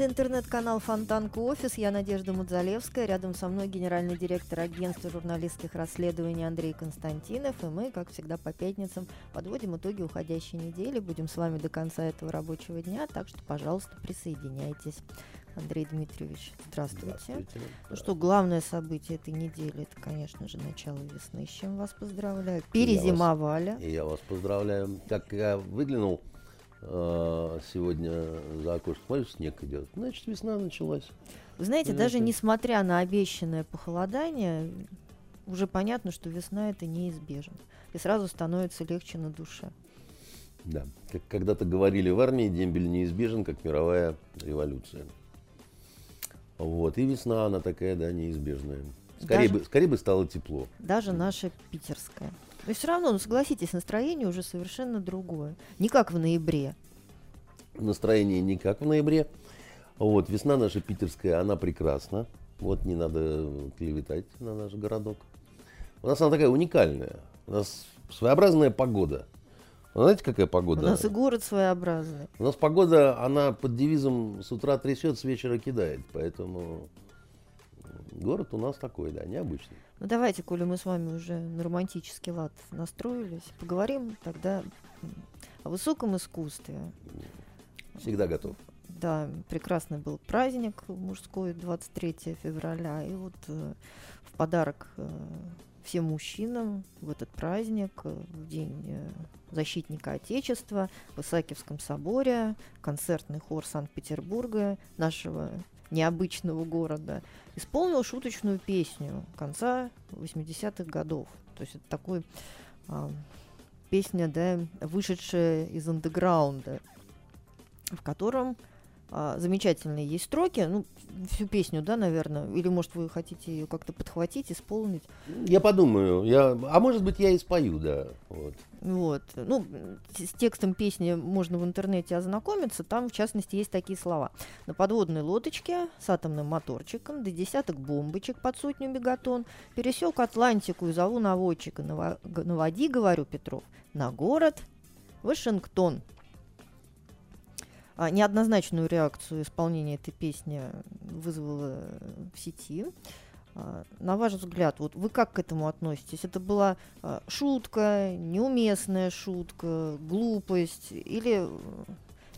Это интернет-канал Фонтанка Офис. Я Надежда Мудзалевская. Рядом со мной генеральный директор агентства журналистских расследований Андрей Константинов. И мы, как всегда, по пятницам подводим итоги уходящей недели. Будем с вами до конца этого рабочего дня. Так что, пожалуйста, присоединяйтесь. Андрей Дмитриевич, здравствуйте. здравствуйте. Ну что, главное событие этой недели, это, конечно же, начало весны, с чем вас поздравляю. Перезимовали. И я вас, и я вас поздравляю. Как я выглянул сегодня за окошко смотрю, снег идет. Значит, весна началась. Вы знаете, даже несмотря на обещанное похолодание, уже понятно, что весна это неизбежно. И сразу становится легче на душе. Да, как когда-то говорили в армии, дембель неизбежен, как мировая революция. Вот, и весна, она такая, да, неизбежная. Скорее, даже, бы, скорее бы стало тепло. Даже наша питерская. Но все равно, ну согласитесь, настроение уже совершенно другое. Не как в ноябре. Настроение не как в ноябре. Вот, весна наша питерская, она прекрасна. Вот не надо клеветать на наш городок. У нас она такая уникальная. У нас своеобразная погода. Вы знаете, какая погода? У нас и город своеобразный. У нас погода, она под девизом с утра трясет, с вечера кидает. Поэтому город у нас такой, да, необычный. Ну давайте, коли мы с вами уже на романтический лад настроились, поговорим тогда о высоком искусстве. Всегда готов. Да, прекрасный был праздник мужской 23 февраля. И вот э, в подарок э, всем мужчинам в этот праздник, э, в День э, защитника Отечества, в Исаакиевском соборе, концертный хор Санкт-Петербурга, нашего необычного города, исполнил шуточную песню конца 80-х годов. То есть это такой а, песня, да, вышедшая из андеграунда, в котором а, замечательные есть строки, ну, всю песню, да, наверное, или, может, вы хотите ее как-то подхватить, исполнить? Я подумаю, я, а может быть, я и спою, да, вот. Вот, ну, с текстом песни можно в интернете ознакомиться, там, в частности, есть такие слова. На подводной лодочке с атомным моторчиком, до десяток бомбочек под сотню мегатон, пересек Атлантику и зову наводчика, наводи, говорю, Петров, на город Вашингтон. А, неоднозначную реакцию исполнения этой песни вызвало в сети. А, на ваш взгляд, вот вы как к этому относитесь? Это была а, шутка, неуместная шутка, глупость или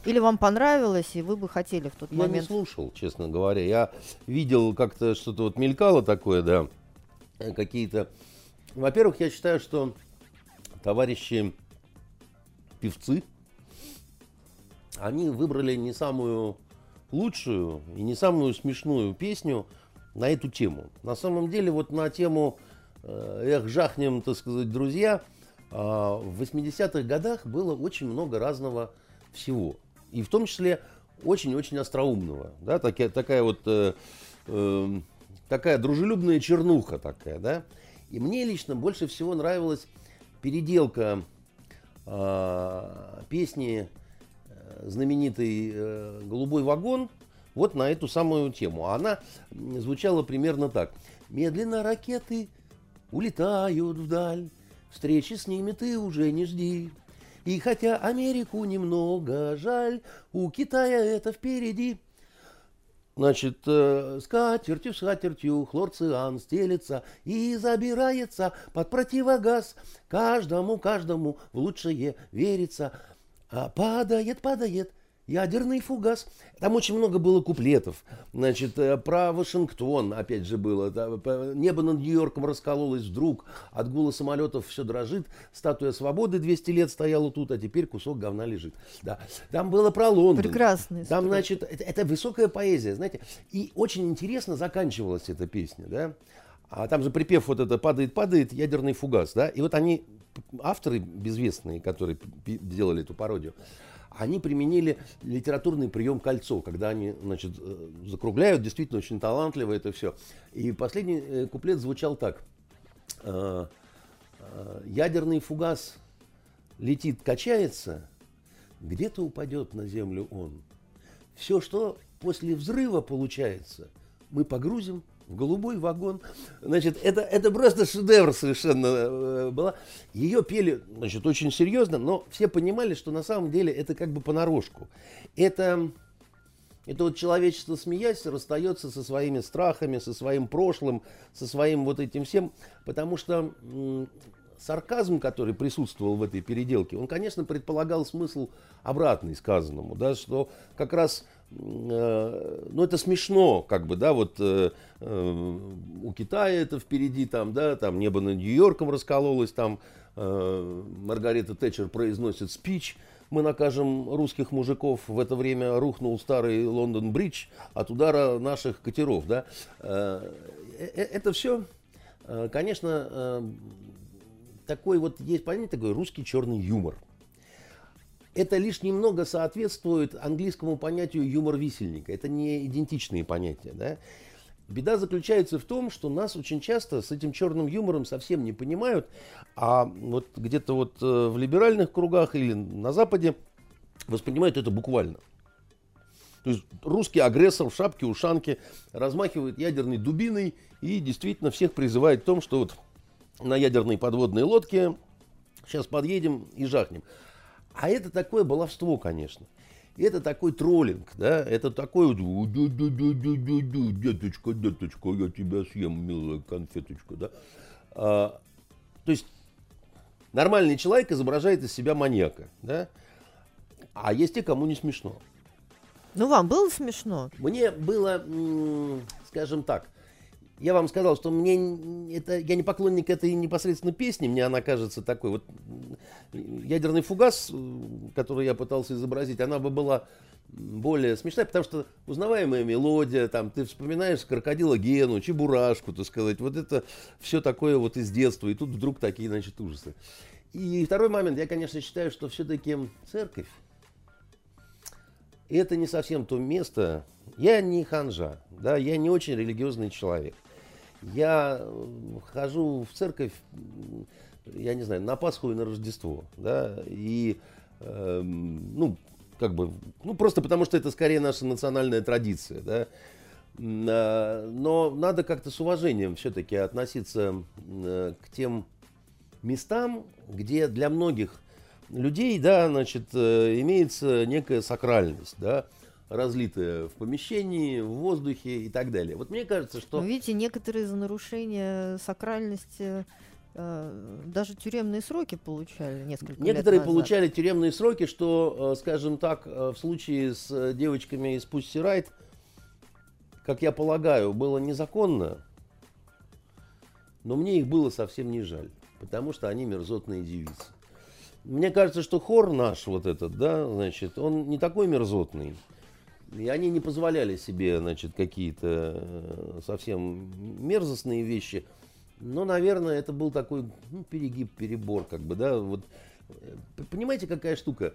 или вам понравилось, и вы бы хотели в тот я момент... Я не слушал, честно говоря. Я видел как-то что-то вот мелькало такое, да, э, какие-то... Во-первых, я считаю, что товарищи певцы, они выбрали не самую лучшую и не самую смешную песню на эту тему. На самом деле, вот на тему э, «Эх, жахнем, так сказать, друзья», а, в 80-х годах было очень много разного всего. И в том числе очень-очень остроумного. Да, такая, такая вот э, э, такая дружелюбная чернуха такая, да. И мне лично больше всего нравилась переделка э, песни знаменитый э, «Голубой вагон» вот на эту самую тему. Она звучала примерно так. «Медленно ракеты улетают вдаль, встречи с ними ты уже не жди. И хотя Америку немного жаль, у Китая это впереди». Значит, э, скатертью, скатертью хлорциан стелется и забирается под противогаз. Каждому, каждому в лучшее верится. А, падает, падает, ядерный фугас. Там очень много было куплетов. Значит, э, про Вашингтон, опять же, было. Небо над Нью-Йорком раскололось вдруг. От гула самолетов все дрожит. Статуя свободы 200 лет стояла тут, а теперь кусок говна лежит. Да. Там было про Лондон. Прекрасный. Там, значит, это, это высокая поэзия, знаете. И очень интересно заканчивалась эта песня, да. А там же припев вот это «падает, падает, ядерный фугас», да. И вот они авторы безвестные, которые делали эту пародию, они применили литературный прием кольцо, когда они, значит, э, закругляют, действительно очень талантливо это все. И последний э, куплет звучал так. «Э, Ядерный фугас летит, качается, где-то упадет на землю он. Все, что после взрыва получается, мы погрузим в голубой вагон. Значит, это, это просто шедевр совершенно э, была. Ее пели, значит, очень серьезно, но все понимали, что на самом деле это как бы понарошку. Это, это вот человечество, смеясь, расстается со своими страхами, со своим прошлым, со своим вот этим всем, потому что сарказм, который присутствовал в этой переделке, он, конечно, предполагал смысл обратный сказанному, да, что как раз ну, это смешно, как бы, да, вот э, э, у Китая это впереди, там, да, там небо над Нью-Йорком раскололось, там э, Маргарита Тэтчер произносит спич, мы накажем русских мужиков, в это время рухнул старый Лондон-Бридж от удара наших катеров, да. Э, э, это все, э, конечно, э, такой вот, есть понятие такой русский черный юмор – это лишь немного соответствует английскому понятию юмор висельника. Это не идентичные понятия. Да? Беда заключается в том, что нас очень часто с этим черным юмором совсем не понимают, а вот где-то вот э, в либеральных кругах или на Западе воспринимают это буквально. То есть русский агрессор в шапке ушанке размахивает ядерной дубиной и действительно всех призывает в том, что вот на ядерной подводной лодке сейчас подъедем и жахнем. А это такое баловство, конечно. Это такой троллинг, да, это такой вот, деточка, деточка, я тебя съем, милая конфеточка, да. А, то есть нормальный человек изображает из себя маньяка, да, а есть те, кому не смешно. Ну, вам было смешно? Мне было, скажем так, я вам сказал, что мне это, я не поклонник этой непосредственно песни, мне она кажется такой вот ядерный фугас, который я пытался изобразить, она бы была более смешная, потому что узнаваемая мелодия, там, ты вспоминаешь крокодила Гену, Чебурашку, так сказать, вот это все такое вот из детства, и тут вдруг такие, значит, ужасы. И второй момент, я, конечно, считаю, что все-таки церковь, это не совсем то место, я не ханжа, да, я не очень религиозный человек. Я э, хожу в церковь, я не знаю, на Пасху и на Рождество, да, и, э, ну, как бы, ну, просто потому что это скорее наша национальная традиция, да, а, но надо как-то с уважением все-таки относиться к тем местам, где для многих людей, да, значит, э, имеется некая сакральность, да, разлитое в помещении, в воздухе и так далее. Вот мне кажется, что... Но видите, некоторые за нарушение сакральности э, даже тюремные сроки получали несколько Некоторые лет назад. получали тюремные сроки, что, э, скажем так, э, в случае с девочками из Pussy Riot, как я полагаю, было незаконно, но мне их было совсем не жаль, потому что они мерзотные девицы. Мне кажется, что хор наш вот этот, да, значит, он не такой мерзотный. И они не позволяли себе, значит, какие-то э, совсем мерзостные вещи. Но, наверное, это был такой ну, перегиб, перебор, как бы, да. Вот, э, понимаете, какая штука?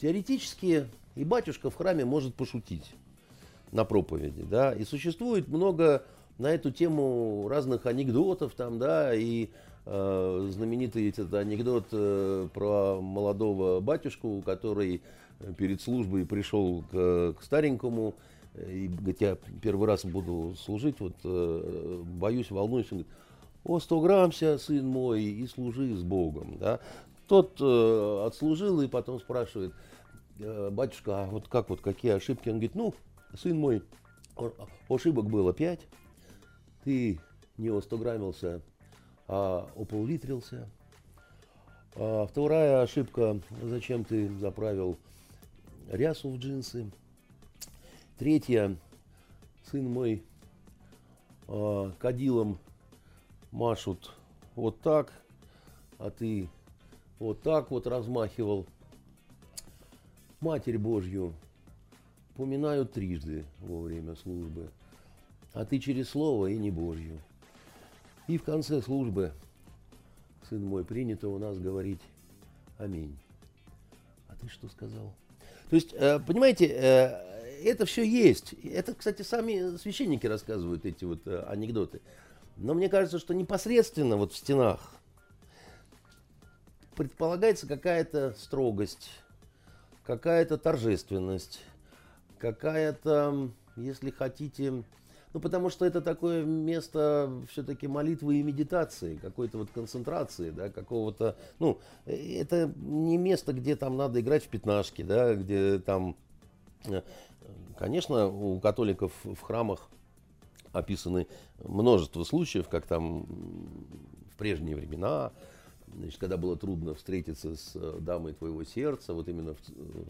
Теоретически и батюшка в храме может пошутить на проповеди, да. И существует много на эту тему разных анекдотов там, да, и э, знаменитый этот анекдот э, про молодого батюшку, который перед службой пришел к, к старенькому, и говорит, я первый раз буду служить, вот э, боюсь, волнуюсь. Он говорит, о, сто граммся, сын мой, и служи с Богом. Да? Тот э, отслужил и потом спрашивает, э, батюшка, а вот как вот, какие ошибки? Он говорит, ну, сын мой, ошибок было пять, ты не остограммился, а ополлитрился. А вторая ошибка, зачем ты заправил рясу в джинсы. Третья, сын мой э, кадилом машут вот так, а ты вот так вот размахивал. Матерь Божью поминаю трижды во время службы, а ты через слово и не Божью. И в конце службы, сын мой, принято у нас говорить Аминь. А ты что сказал? То есть, э, понимаете, э, это все есть. Это, кстати, сами священники рассказывают эти вот э, анекдоты. Но мне кажется, что непосредственно вот в стенах предполагается какая-то строгость, какая-то торжественность, какая-то, если хотите, ну, потому что это такое место все-таки молитвы и медитации, какой-то вот концентрации, да, какого-то, ну, это не место, где там надо играть в пятнашки, да, где там, э, конечно, у католиков в храмах описаны множество случаев, как там в прежние времена, Значит, когда было трудно встретиться с э, дамой твоего сердца, вот именно в,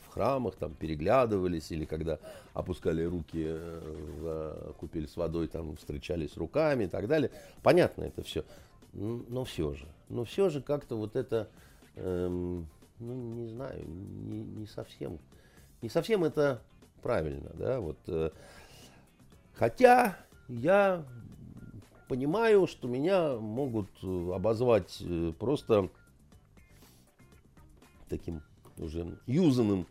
в храмах там переглядывались, или когда опускали руки э, в э, купель с водой, там встречались руками и так далее. Понятно это все. Но все же, но все же как-то вот это, эм, ну не знаю, не, не совсем, не совсем это правильно, да, вот. Э, хотя я понимаю, что меня могут э, обозвать э, просто таким уже юзанным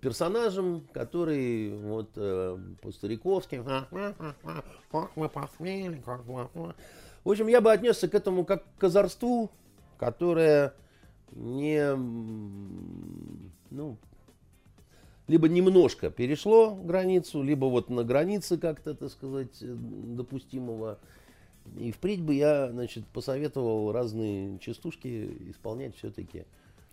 персонажем, который вот э, по-стариковски как мы посмели, как мы... В общем, я бы отнесся к этому как к озорству, которое не, ну, либо немножко перешло границу, либо вот на границе как-то, так сказать, допустимого. И впредь бы я, значит, посоветовал разные частушки исполнять все-таки.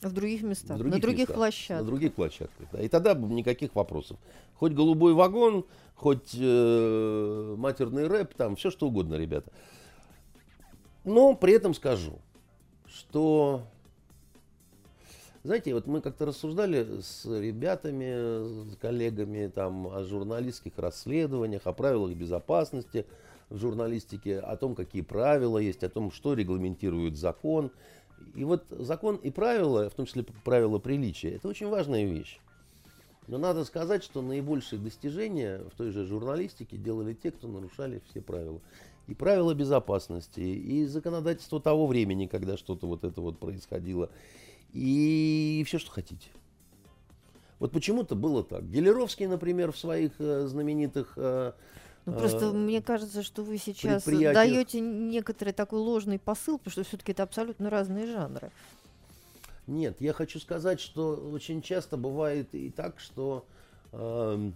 В других местах, в других на других местах, площадках. На других площадках, да. И тогда бы никаких вопросов. Хоть голубой вагон, хоть э, матерный рэп, там все что угодно, ребята. Но при этом скажу, что, знаете, вот мы как-то рассуждали с ребятами, с коллегами там о журналистских расследованиях, о правилах безопасности – в журналистике, о том, какие правила есть, о том, что регламентирует закон. И вот закон и правила, в том числе правила приличия, это очень важная вещь. Но надо сказать, что наибольшие достижения в той же журналистике делали те, кто нарушали все правила. И правила безопасности, и законодательство того времени, когда что-то вот это вот происходило, и все, что хотите. Вот почему-то было так. Гелеровский, например, в своих э, знаменитых э, ну, просто э, мне кажется, что вы сейчас даете некоторый такой ложный посыл, потому что все-таки это абсолютно разные жанры. Нет, я хочу сказать, что очень часто бывает и так, что, э,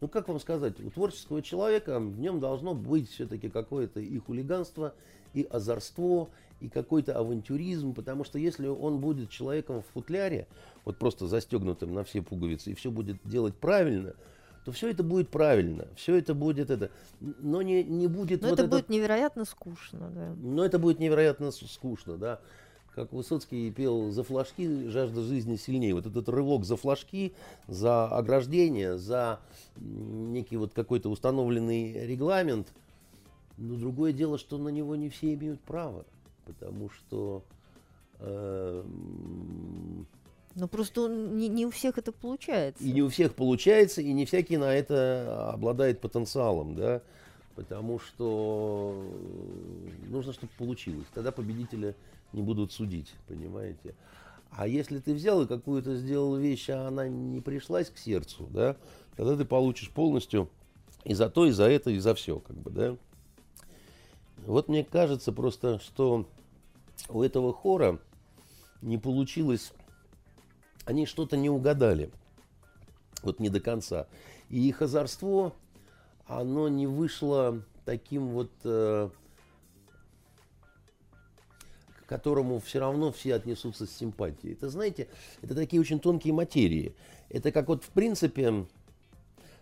ну как вам сказать, у творческого человека в нем должно быть все-таки какое-то и хулиганство, и озорство, и какой-то авантюризм, потому что если он будет человеком в футляре, вот просто застегнутым на все пуговицы, и все будет делать правильно – то все это будет правильно, все это будет это, но не, не будет... Но вот это, это будет невероятно скучно, да. Но это будет невероятно скучно, да. Как Высоцкий пел «За флажки жажда жизни сильнее». Вот этот рывок за флажки, за ограждение, за некий вот какой-то установленный регламент. Но другое дело, что на него не все имеют право, потому что... Э, ну просто не, не у всех это получается. И не у всех получается, и не всякий на это обладает потенциалом, да, потому что нужно, чтобы получилось. Тогда победителя не будут судить, понимаете. А если ты взял и какую-то сделал вещь, а она не пришлась к сердцу, да, тогда ты получишь полностью и за то, и за это, и за все, как бы, да. Вот мне кажется просто, что у этого хора не получилось они что-то не угадали. Вот не до конца. И их озорство, оно не вышло таким вот, э, к которому все равно все отнесутся с симпатией. Это, знаете, это такие очень тонкие материи. Это как вот в принципе,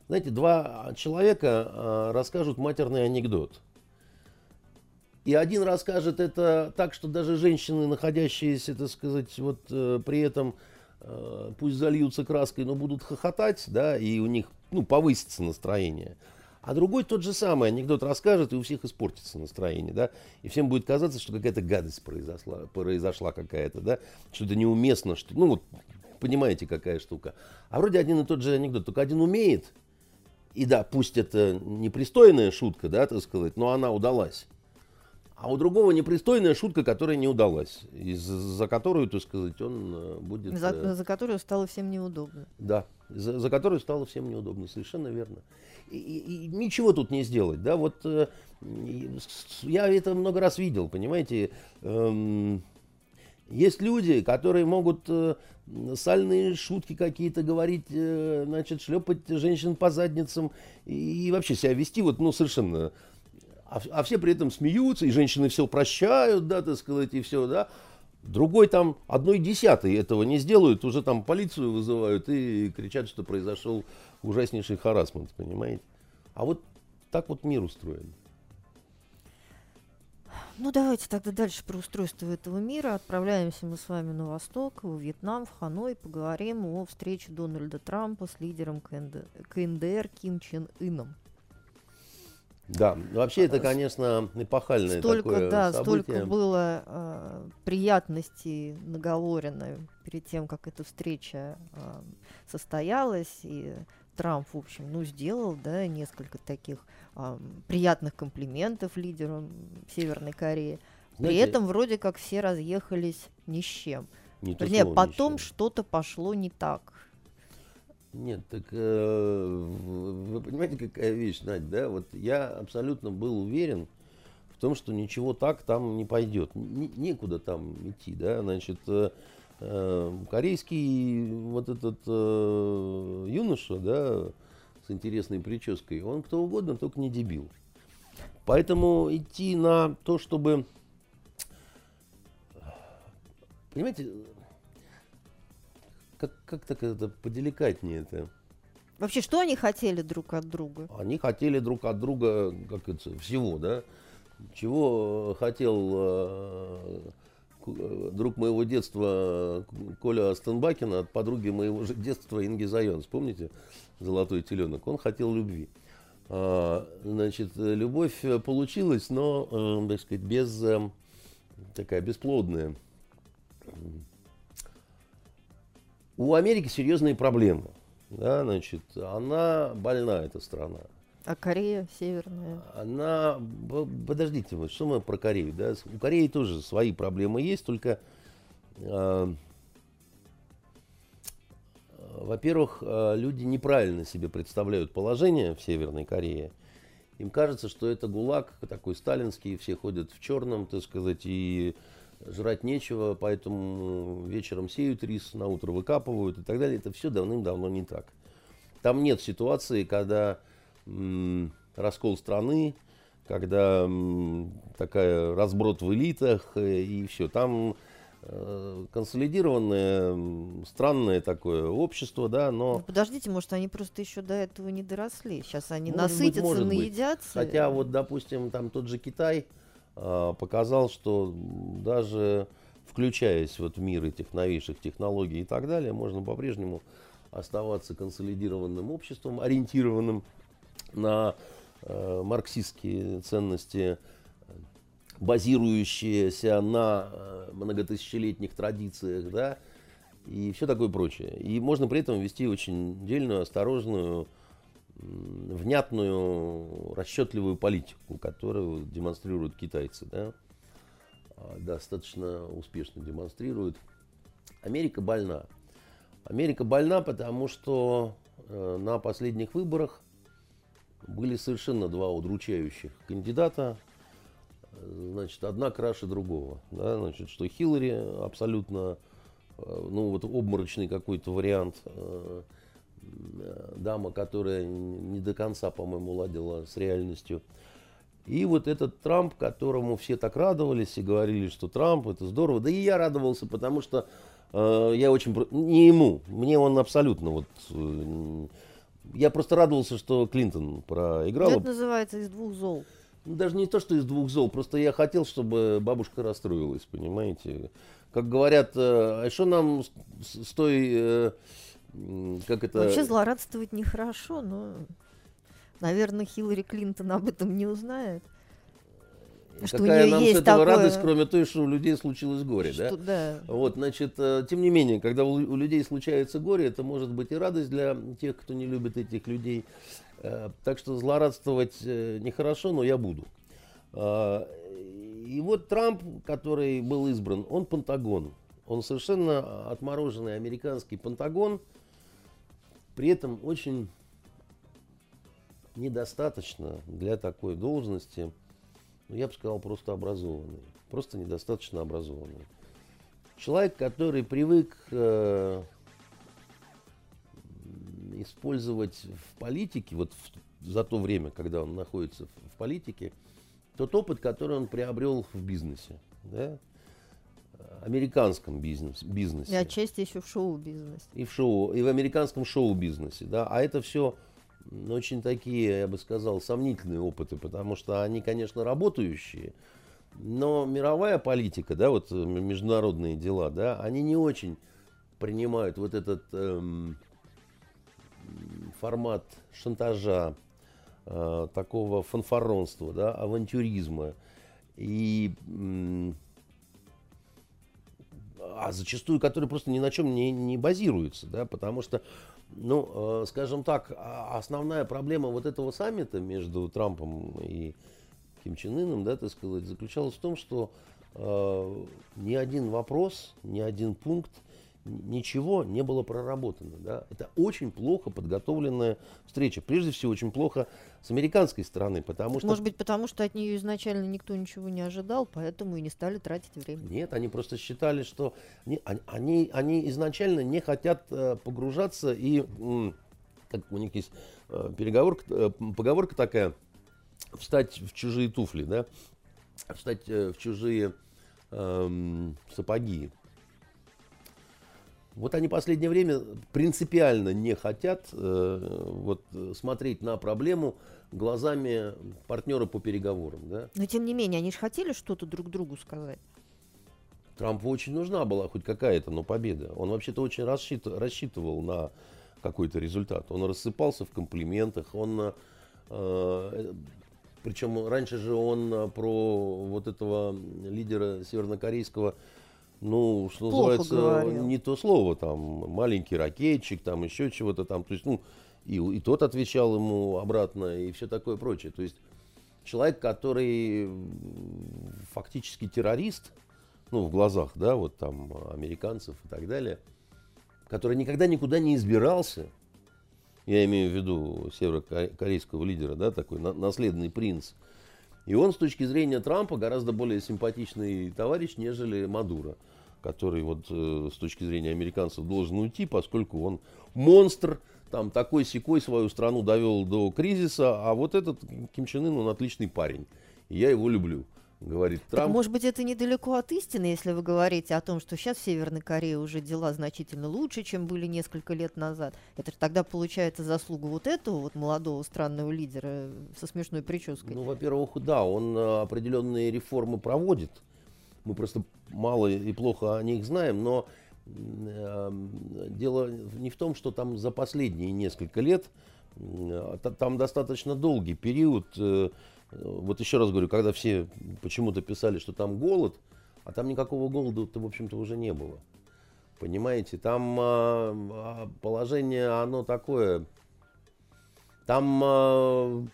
знаете, два человека э, расскажут матерный анекдот. И один расскажет это так, что даже женщины, находящиеся, так сказать, вот э, при этом пусть зальются краской, но будут хохотать, да, и у них, ну, повысится настроение. А другой тот же самый анекдот расскажет, и у всех испортится настроение, да, и всем будет казаться, что какая-то гадость произошла, произошла какая-то, да, что это неуместно, что, ну, вот, понимаете, какая штука. А вроде один и тот же анекдот, только один умеет, и да, пусть это непристойная шутка, да, так сказать, но она удалась. А у другого непристойная шутка, которая не удалась, за которую, так сказать, он э, будет... За, э, за которую стало всем неудобно. Да, за, за которую стало всем неудобно, совершенно верно. И, и, и ничего тут не сделать, да, вот э, я это много раз видел, понимаете, эм, есть люди, которые могут э, сальные шутки какие-то говорить, э, значит, шлепать женщин по задницам и, и вообще себя вести вот, ну, совершенно а, а все при этом смеются, и женщины все прощают, да, так сказать, и все, да. Другой там одной десятой этого не сделают, уже там полицию вызывают и кричат, что произошел ужаснейший харасмент, понимаете. А вот так вот мир устроен. Ну, давайте тогда дальше про устройство этого мира. Отправляемся мы с вами на восток, в Вьетнам, в Ханой. Поговорим о встрече Дональда Трампа с лидером КНДР Ким Чен Ыном. Да, вообще это, конечно, эпохальное столько, такое да, событие. Столько было э, приятностей наговорено перед тем, как эта встреча э, состоялась, и Трамп, в общем, ну, сделал, да, несколько таких э, приятных комплиментов лидеру Северной Кореи. Знаете, При этом вроде как все разъехались ни с чем. Не Вернее, потом что-то пошло не так. Нет, так э, вы понимаете, какая вещь, Надь, да? Вот я абсолютно был уверен в том, что ничего так там не пойдет. Н- некуда там идти, да? Значит, э, э, корейский вот этот э, юноша, да, с интересной прической, он кто угодно, только не дебил. Поэтому идти на то, чтобы... Понимаете, как, как так это поделикатнее это? Вообще, что они хотели друг от друга? Они хотели друг от друга, как это, всего, да? Чего хотел э, э друг моего детства Коля Астенбакин от подруги моего же детства Инги Зайонс, помните? Золотой теленок. Он хотел любви. А, значит, любовь получилась, но, э, так сказать, без, э, такая бесплодная. У Америки серьезные проблемы. Да, значит, она больна, эта страна. А Корея северная? Она, подождите, вот что мы про Корею, да? У Кореи тоже свои проблемы есть, только, э, во-первых, э, люди неправильно себе представляют положение в Северной Корее. Им кажется, что это ГУЛАГ такой сталинский, все ходят в черном, так сказать, и жрать нечего, поэтому вечером сеют рис, на утро выкапывают и так далее. Это все давным-давно не так. Там нет ситуации, когда м, раскол страны, когда м, такая разброд в элитах э, и все. Там э, консолидированное, странное такое общество, да, но... Ну, подождите, может, они просто еще до этого не доросли. Сейчас они может насытятся, быть, может наедятся. Быть. Хотя вот, допустим, там тот же Китай, показал, что даже включаясь вот в мир этих новейших технологий и так далее, можно по-прежнему оставаться консолидированным обществом, ориентированным на э, марксистские ценности, базирующиеся на э, многотысячелетних традициях, да, и все такое прочее. И можно при этом вести очень дельную, осторожную, внятную, расчетливую политику, которую демонстрируют китайцы, да, а, достаточно успешно демонстрируют. Америка больна. Америка больна, потому что э, на последних выборах были совершенно два удручающих кандидата. Значит, одна краше другого. Да? Значит, что Хиллари абсолютно, э, ну вот обморочный какой-то вариант э, дама, которая не до конца, по-моему, ладила с реальностью. И вот этот Трамп, которому все так радовались и говорили, что Трамп это здорово. Да и я радовался, потому что э, я очень... Не ему, мне он абсолютно вот... Э, я просто радовался, что Клинтон проиграл. Это называется из двух зол. Даже не то, что из двух зол, просто я хотел, чтобы бабушка расстроилась, понимаете. Как говорят, э, а что нам с, с той... Э, как это... Вообще злорадствовать нехорошо, но, наверное, Хиллари Клинтон об этом не узнает. Что Какая нам есть с этого такое... радость, кроме той, что у людей случилось горе, что, да? да? Вот, значит, э, тем не менее, когда у, у людей случается горе, это может быть и радость для тех, кто не любит этих людей. Э, так что злорадствовать э, нехорошо, но я буду. И вот Трамп, который был избран, он Пентагон. Он совершенно отмороженный американский Пентагон, при этом очень недостаточно для такой должности, ну, я бы сказал, просто образованный. Просто недостаточно образованный. Человек, который привык э, использовать в политике, вот в, за то время, когда он находится в, в политике, тот опыт, который он приобрел в бизнесе, да, американском бизнес, бизнесе. И отчасти еще в шоу-бизнесе. И в шоу, и в американском шоу-бизнесе, да, а это все очень такие, я бы сказал, сомнительные опыты, потому что они, конечно, работающие, но мировая политика, да, вот международные дела, да, они не очень принимают вот этот эм, формат шантажа, э, такого фанфаронства, да, авантюризма. И, э, а зачастую, который просто ни на чем не, не базируется, да, потому что, ну, э, скажем так, а, основная проблема вот этого саммита между Трампом и Ким Чен Ыном, да, так сказать, заключалась в том, что э, ни один вопрос, ни один пункт ничего не было проработано. Да? Это очень плохо подготовленная встреча. Прежде всего, очень плохо с американской стороны, потому что... Может быть, потому что от нее изначально никто ничего не ожидал, поэтому и не стали тратить время. Нет, они просто считали, что... Они, они, они изначально не хотят э, погружаться и... Как у них есть э, переговорка, э, поговорка такая, встать в чужие туфли, да? Встать в чужие эм, сапоги. Вот они последнее время принципиально не хотят э, вот, смотреть на проблему глазами партнера по переговорам. Да? Но тем не менее, они же хотели что-то друг другу сказать. Трампу очень нужна была хоть какая-то, но победа. Он вообще-то очень рассчит, рассчитывал на какой-то результат. Он рассыпался в комплиментах, он э, причем раньше же он про вот этого лидера севернокорейского ну, что Плохо называется, говорил. не то слово, там, маленький ракетчик, там, еще чего-то там, то есть, ну, и, и тот отвечал ему обратно, и все такое прочее. То есть, человек, который фактически террорист, ну, в глазах, да, вот там, американцев и так далее, который никогда никуда не избирался, я имею в виду северокорейского лидера, да, такой наследный принц, и он с точки зрения Трампа гораздо более симпатичный товарищ, нежели Мадуро который вот э, с точки зрения американцев должен уйти, поскольку он монстр, там такой секой свою страну довел до кризиса, а вот этот Ким Чен Ын, он отличный парень, я его люблю говорит Трамп. Так, может быть, это недалеко от истины, если вы говорите о том, что сейчас в Северной Корее уже дела значительно лучше, чем были несколько лет назад. Это же тогда получается заслуга вот этого вот молодого странного лидера со смешной прической. Ну, во-первых, да, он э, определенные реформы проводит мы просто мало и плохо о них знаем, но э, дело не в том, что там за последние несколько лет, э, там достаточно долгий период, э, вот еще раз говорю, когда все почему-то писали, что там голод, а там никакого голода-то, в общем-то, уже не было. Понимаете, там э, положение, оно такое, там э,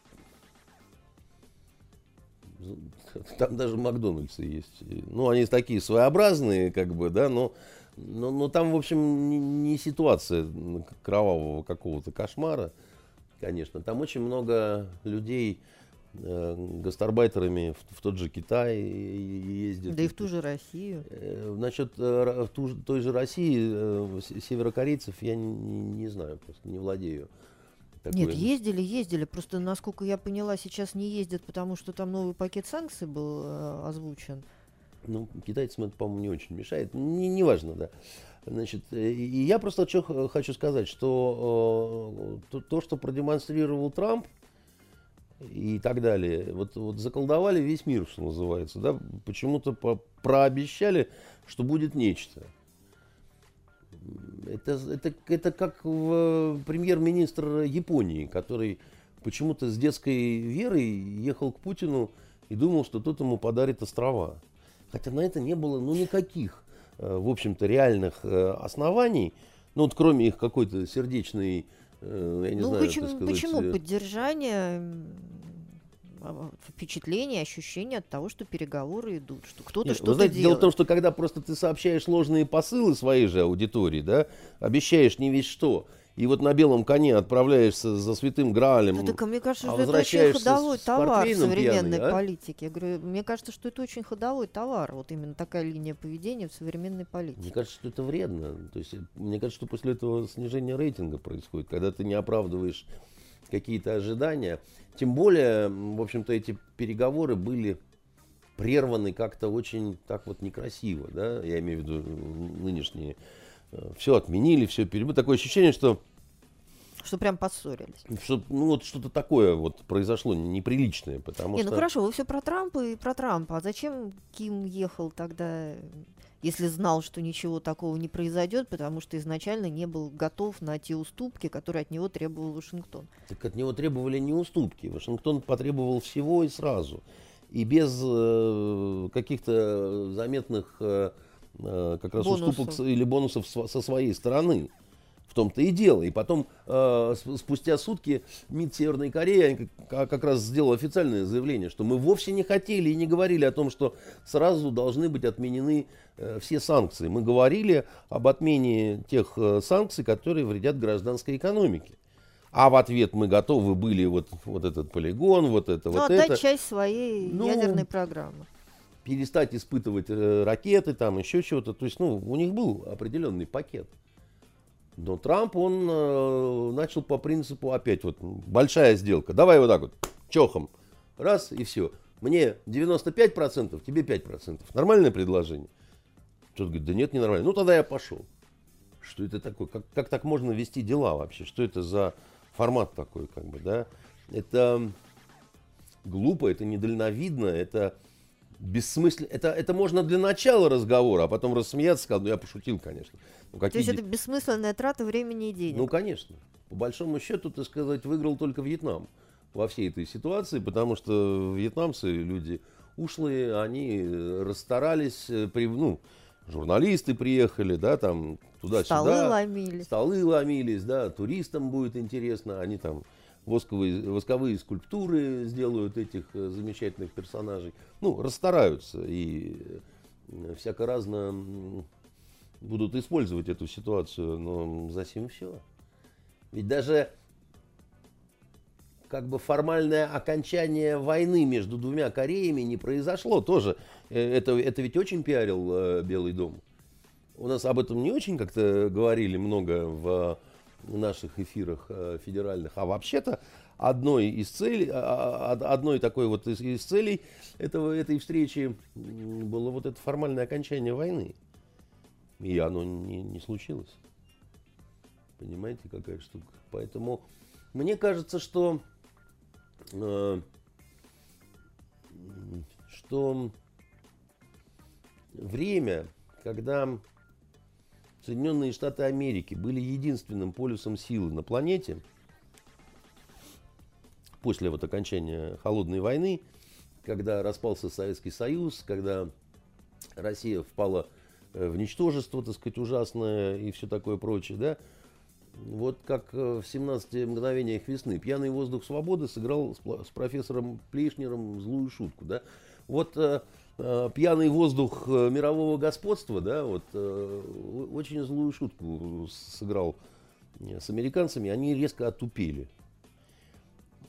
там даже Макдональдсы есть. Ну, они такие своеобразные, как бы, да, но, но, но там, в общем, не, не ситуация кровавого какого-то кошмара, конечно. Там очень много людей гастарбайтерами в, в тот же Китай ездят. Да и в ту же Россию. Э, насчет э, в ту, той же России э, северокорейцев я не, не знаю, просто не владею. Такое... Нет, ездили, ездили. Просто, насколько я поняла, сейчас не ездят, потому что там новый пакет санкций был э, озвучен. Ну, китайцам это, по-моему, не очень мешает. Не, не важно, да. Значит, э, и я просто что хочу сказать, что э, то, то, что продемонстрировал Трамп и так далее, вот, вот заколдовали весь мир, что называется, да, почему-то по прообещали, что будет нечто. Это, это, это как э, премьер-министр Японии, который почему-то с детской верой ехал к Путину и думал, что тот ему подарит острова. Хотя на это не было ну, никаких, э, в общем-то, реальных э, оснований, ну вот кроме их какой-то сердечной, я не ну, знаю, почему, сказать, почему поддержание а, впечатление, ощущение от того, что переговоры идут, что кто-то что-то делает. дело в том, что когда просто ты сообщаешь ложные посылы своей же аудитории, да, обещаешь не весь что, и вот на белом коне отправляешься за святым Граалем. Ну, так, а мне кажется, а что это очень ходовой с товар современной пьяный, а? политике. Я говорю, мне кажется, что это очень ходовой товар, вот именно такая линия поведения в современной политике. Мне кажется, что это вредно. То есть, э, мне кажется, что после этого снижение рейтинга происходит, когда ты не оправдываешь какие-то ожидания. Тем более, в общем-то, эти переговоры были прерваны как-то очень так вот некрасиво, да, я имею в виду нынешние. Все отменили, все перебили. Такое ощущение, что Что прям поссорились. что, ну, вот что-то такое вот произошло неприличное, потому Не, что... ну хорошо, вы все про Трампа и про Трампа. А зачем Ким ехал тогда, если знал, что ничего такого не произойдет, потому что изначально не был готов на те уступки, которые от него требовал Вашингтон? Так от него требовали не уступки. Вашингтон потребовал всего и сразу. И без э, каких-то заметных э, э, как раз Бонусов. уступок или бонусов со своей стороны. В том-то и дело. И потом, э, спустя сутки, МИД Северной Кореи как, раз сделал официальное заявление, что мы вовсе не хотели и не говорили о том, что сразу должны быть отменены э, все санкции. Мы говорили об отмене тех э, санкций, которые вредят гражданской экономике. А в ответ мы готовы были вот, вот этот полигон, вот это, Ну, вот это. часть своей Ну, ядерной программы. Перестать испытывать э, ракеты, там еще чего-то. То есть, ну, у них был определенный пакет. Но Трамп, он э, начал по принципу опять вот большая сделка. Давай вот так вот, чохом. Раз и все. Мне 95%, тебе 5%. Нормальное предложение? Тот говорит, да нет, не нормально. Ну, тогда я пошел. Что это такое? Как, как так можно вести дела вообще? Что это за формат такой, как бы, да? Это глупо, это недальновидно, это бессмысленно. Это, это можно для начала разговора, а потом рассмеяться, сказать, ну, я пошутил, конечно. Ну, То какие есть де- это бессмысленная трата времени и денег. ну, конечно. По большому счету, так сказать, выиграл только Вьетнам во всей этой ситуации, потому что вьетнамцы люди ушлые, они э, расстарались, э, при, ну, журналисты приехали, да, там туда-сюда. Столы ломились. Столы ломились, да, туристам будет интересно, они там восковые, восковые скульптуры сделают этих э, замечательных персонажей. Ну, расстараются и э, всяко разно будут использовать эту ситуацию, но за сим все. Ведь даже как бы формальное окончание войны между двумя Кореями не произошло тоже. Э, Это, это ведь очень пиарил Белый дом. У нас об этом не очень как-то говорили много в наших эфирах э, федеральных. А вообще-то одной из целей, а, а, одной такой вот из, из целей этого, этой встречи было вот это формальное окончание войны. И оно не, не случилось. Понимаете, какая штука. Поэтому мне кажется, что, э, что время, когда Соединенные Штаты Америки были единственным полюсом силы на планете после вот окончания холодной войны, когда распался Советский Союз, когда Россия впала э, в ничтожество, так сказать, ужасное и все такое прочее, да, вот как э, в 17 мгновениях весны пьяный воздух свободы сыграл с, профессором Плешнером злую шутку, да. Вот э, пьяный воздух э, мирового господства, да, вот э, очень злую шутку сыграл э, с американцами, они резко отупели.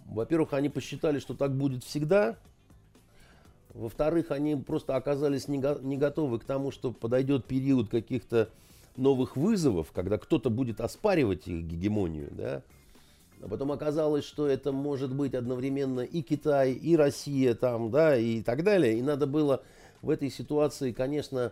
Во-первых, они посчитали, что так будет всегда. Во-вторых, они просто оказались не, го- не готовы к тому, что подойдет период каких-то новых вызовов, когда кто-то будет оспаривать их гегемонию, да. А потом оказалось, что это может быть одновременно и Китай, и Россия там, да, и так далее. И надо было в этой ситуации, конечно,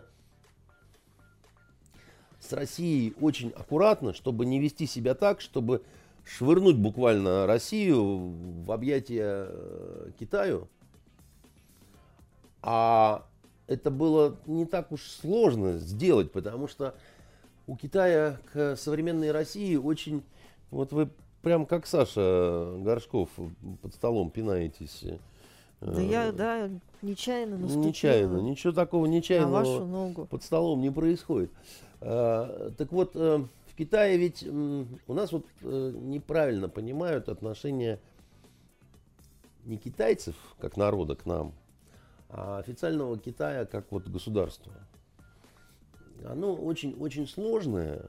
с Россией очень аккуратно, чтобы не вести себя так, чтобы швырнуть буквально Россию в объятия э, Китаю. А это было не так уж сложно сделать, потому что у Китая к современной России очень... Вот вы прям как Саша Горшков под столом пинаетесь. э, Да я, да, нечаянно наступила Нечаянно, ничего такого на нечаянного вашу ногу. под столом не происходит. А, так вот, э, в Китае ведь у нас вот э, неправильно понимают отношения не китайцев, как народа к нам, а официального Китая как вот государства. Оно очень, очень сложное,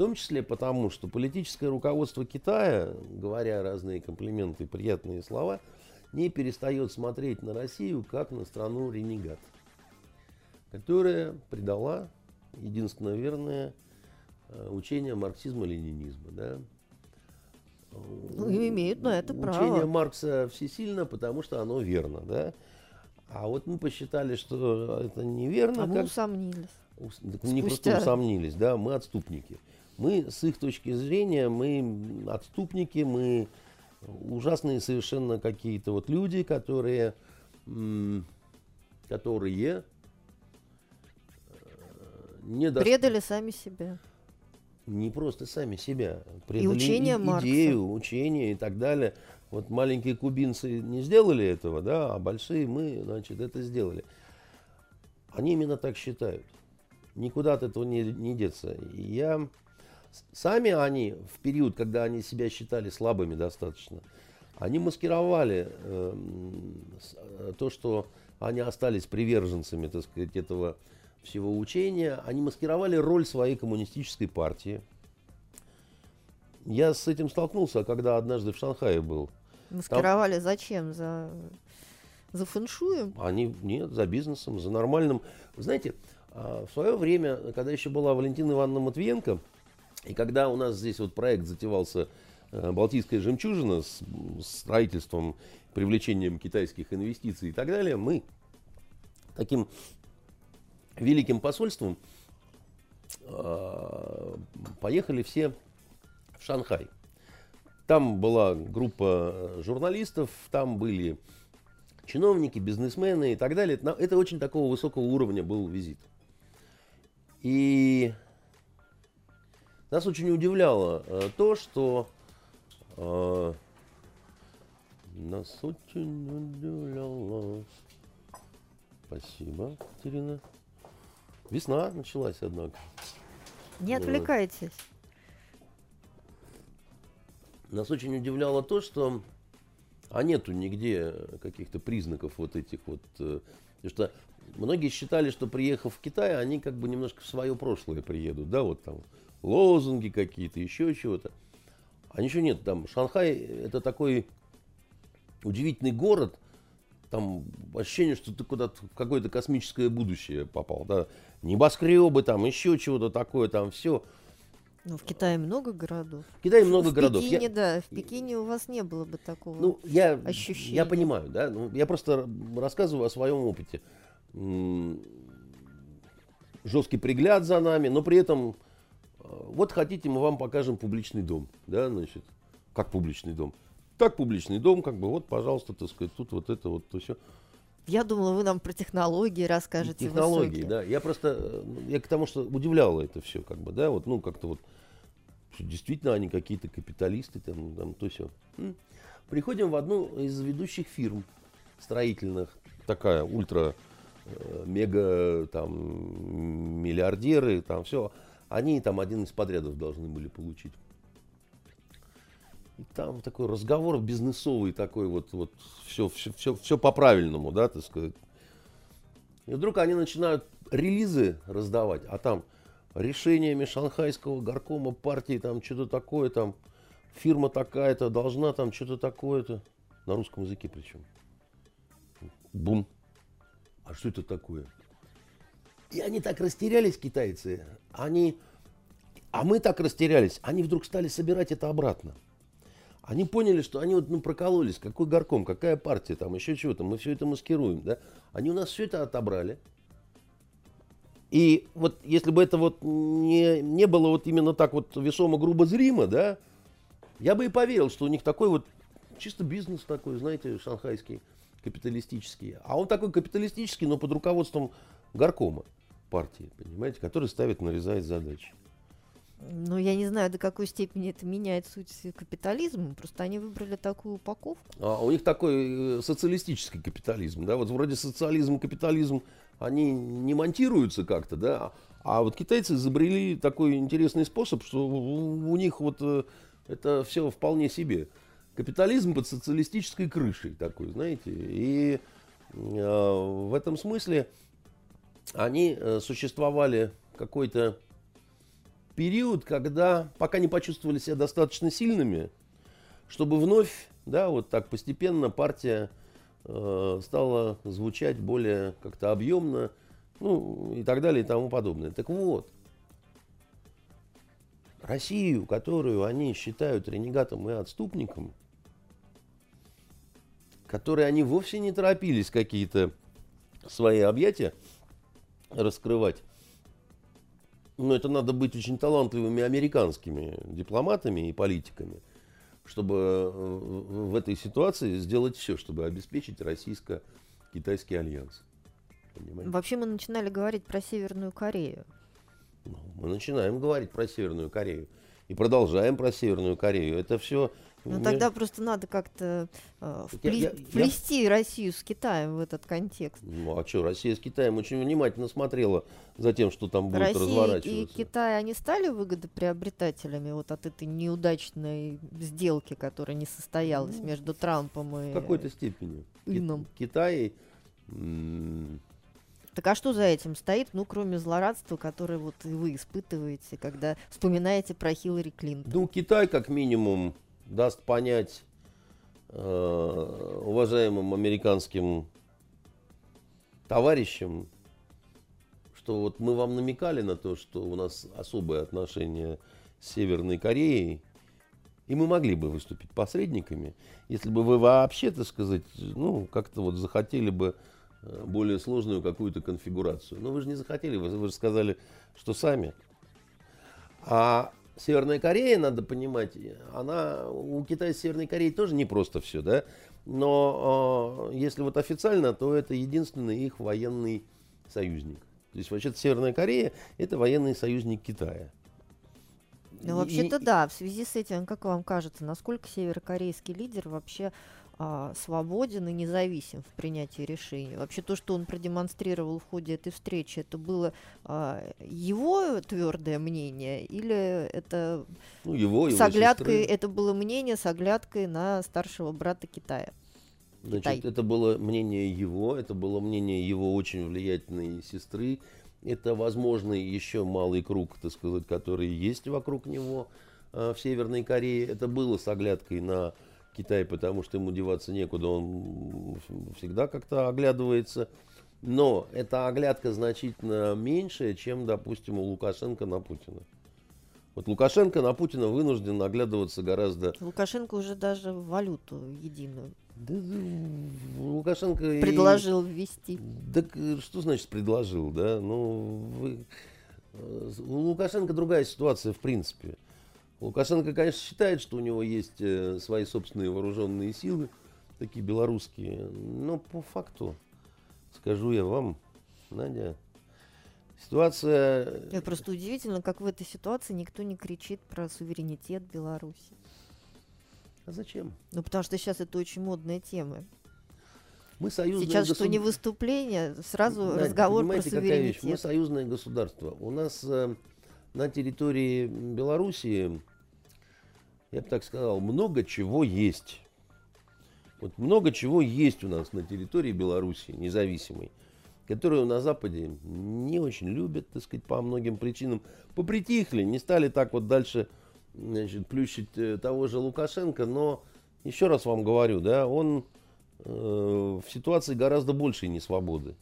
том числе потому, что политическое руководство Китая, говоря разные комплименты и приятные слова, не перестает смотреть на Россию как на страну ренегат, которая предала единственно верное э, учение марксизма-ленинизма. Да? Ну, имеют на это Учение право. Маркса всесильно, потому что оно верно. Да? А вот мы посчитали, что это неверно. А мы как- усомнились. Ус- так мы не просто Спустя- усомнились, да, мы отступники. Мы с их точки зрения, мы отступники, мы ужасные совершенно какие-то вот люди, которые, которые э, не дос- Предали сами себя. не просто сами себя, предали учение и- Маркса. идею, учение и так далее. Вот маленькие кубинцы не сделали этого, да, а большие мы, значит, это сделали. Они именно так считают. Никуда от этого не, не деться. И я... Сами они, в период, когда они себя считали слабыми достаточно, они маскировали э, м, с- э, то, что они остались приверженцами, так сказать, этого всего учения. Они маскировали роль своей коммунистической партии. Я с этим столкнулся, когда однажды в Шанхае был. Маскировали зачем? За, за фэншуем? Они нет, за бизнесом, за нормальным. Вы знаете, а, в свое время, когда еще была Валентина Ивановна Матвиенко, и когда у нас здесь вот проект затевался э, «Балтийская жемчужина» с строительством, привлечением китайских инвестиций и так далее, мы таким великим посольством а, поехали все в Шанхай. Там была группа журналистов, там были чиновники, бизнесмены и так далее. Это очень такого высокого уровня был визит. И нас очень удивляло э, то, что э, нас очень удивляло. Спасибо, Катерина. Весна началась, однако. Не отвлекайтесь. Нас очень удивляло то, что а нету нигде каких-то признаков вот этих вот. э, Потому что многие считали, что приехав в Китай, они как бы немножко в свое прошлое приедут, да, вот там лозунги какие-то, еще чего-то. А ничего нет, там Шанхай это такой удивительный город, там ощущение, что ты куда-то в какое-то космическое будущее попал, да, небоскребы там, еще чего-то такое, там все. Ну, в Китае много городов. В Китае много в городов. Я- Пекине, да, в Пекине у вас не было бы такого. Ну, я, ощущение. я понимаю, да. Ну, я просто рассказываю о своем опыте. Жесткий пригляд за нами, но при этом вот хотите, мы вам покажем публичный дом, да, значит, как публичный дом. Так публичный дом, как бы, вот, пожалуйста, так сказать, тут вот это вот, то все. Я думала, вы нам про технологии расскажете. Технологии, высокие. да. Я просто, э, я к тому, что удивляло это все, как бы, да, вот, ну, как-то вот, действительно они какие-то капиталисты, там, там, то все. Приходим в одну из ведущих фирм строительных, такая ультра, э, мега, там, миллиардеры, там, все. Они там один из подрядов должны были получить. И там такой разговор бизнесовый такой вот, вот все, все, все, все по-правильному, да, так сказать. И вдруг они начинают релизы раздавать, а там решениями шанхайского горкома партии, там что-то такое, там фирма такая-то должна, там что-то такое-то. На русском языке причем. Бум. А что это такое? И они так растерялись, китайцы. Они... А мы так растерялись. Они вдруг стали собирать это обратно. Они поняли, что они вот, ну, прокололись. Какой горком, какая партия, там еще чего-то. Мы все это маскируем, да? Они у нас все это отобрали. И вот если бы это вот не, не было вот именно так вот весомо грубо зримо, да, я бы и поверил, что у них такой вот чисто бизнес такой, знаете, шанхайский, капиталистический. А он такой капиталистический, но под руководством горкома партии, понимаете, который ставит, нарезает задачи. Ну, я не знаю, до какой степени это меняет суть капитализма. Просто они выбрали такую упаковку. А у них такой э, социалистический капитализм, да, вот вроде социализм, капитализм, они не монтируются как-то, да, а вот китайцы изобрели такой интересный способ, что у у них вот э, это все вполне себе. капитализм под социалистической крышей такой, знаете. И э, в этом смысле они э, существовали какой-то период, когда пока не почувствовали себя достаточно сильными, чтобы вновь, да, вот так постепенно партия э, стала звучать более как-то объемно, ну и так далее и тому подобное. Так вот, Россию, которую они считают ренегатом и отступником, которые они вовсе не торопились какие-то свои объятия раскрывать. Но это надо быть очень талантливыми американскими дипломатами и политиками, чтобы э, в этой ситуации сделать все, чтобы обеспечить российско-китайский альянс. Понимаете? Вообще мы начинали говорить про Северную Корею. Ну, мы начинаем говорить про Северную Корею. И продолжаем про Северную Корею. Это все ну Мне... тогда просто надо как-то э, впле... я, я, вплести я... Россию с Китаем в этот контекст. Ну а что, Россия с Китаем очень внимательно смотрела за тем, что там будет Россия разворачиваться. и Китай, они стали выгодоприобретателями вот от этой неудачной сделки, которая не состоялась ну, между Трампом и... В какой-то степени. Ином. Китай... Так а что за этим стоит, ну, кроме злорадства, которое вот и вы испытываете, когда вспоминаете про Хиллари Клинтон? Ну, Китай, как минимум, даст понять э, уважаемым американским товарищам, что вот мы вам намекали на то, что у нас особые отношения с Северной Кореей, и мы могли бы выступить посредниками, если бы вы вообще, так сказать, ну, как-то вот захотели бы э, более сложную какую-то конфигурацию. Но вы же не захотели, вы, вы же сказали, что сами. А Северная Корея, надо понимать, она у Китая с Северной Кореей тоже не просто все, да. Но э, если вот официально, то это единственный их военный союзник. То есть вообще-то Северная Корея это военный союзник Китая. Ну, вообще-то да, в связи с этим, как вам кажется, насколько северокорейский лидер вообще а, свободен и независим в принятии решений. Вообще то, что он продемонстрировал в ходе этой встречи, это было а, его твердое мнение или это ну, его, с его оглядкой, это было мнение с оглядкой на старшего брата Китая? Значит, Китай. это было мнение его, это было мнение его очень влиятельной сестры. Это, возможно, еще малый круг, так сказать, который есть вокруг него э, в Северной Корее. Это было с оглядкой на Китай, потому что ему деваться некуда, он всегда как-то оглядывается. Но эта оглядка значительно меньшая, чем, допустим, у Лукашенко на Путина. Вот Лукашенко на Путина вынужден оглядываться гораздо... Лукашенко уже даже валюту единую. Да, Лукашенко... Предложил и... ввести. Так что значит предложил, да? Ну, вы... Э, у Лукашенко другая ситуация в принципе. Лукашенко, конечно, считает, что у него есть э, свои собственные вооруженные силы, такие белорусские, но по факту, скажу я вам, Надя, ситуация... Это просто удивительно, как в этой ситуации никто не кричит про суверенитет Беларуси. А зачем? Ну, потому что сейчас это очень модная тема. Мы союзное Сейчас государ... что не выступление, сразу Надя, разговор про суверенитет. Какая вещь? Мы союзное государство. У нас э, на территории Белоруссии я бы так сказал, много чего есть. Вот много чего есть у нас на территории Беларуси независимой, которую на Западе не очень любят, так сказать, по многим причинам. Попритихли, не стали так вот дальше значит, плющить э, того же Лукашенко, но еще раз вам говорю, да, он э, в ситуации гораздо большей несвободы.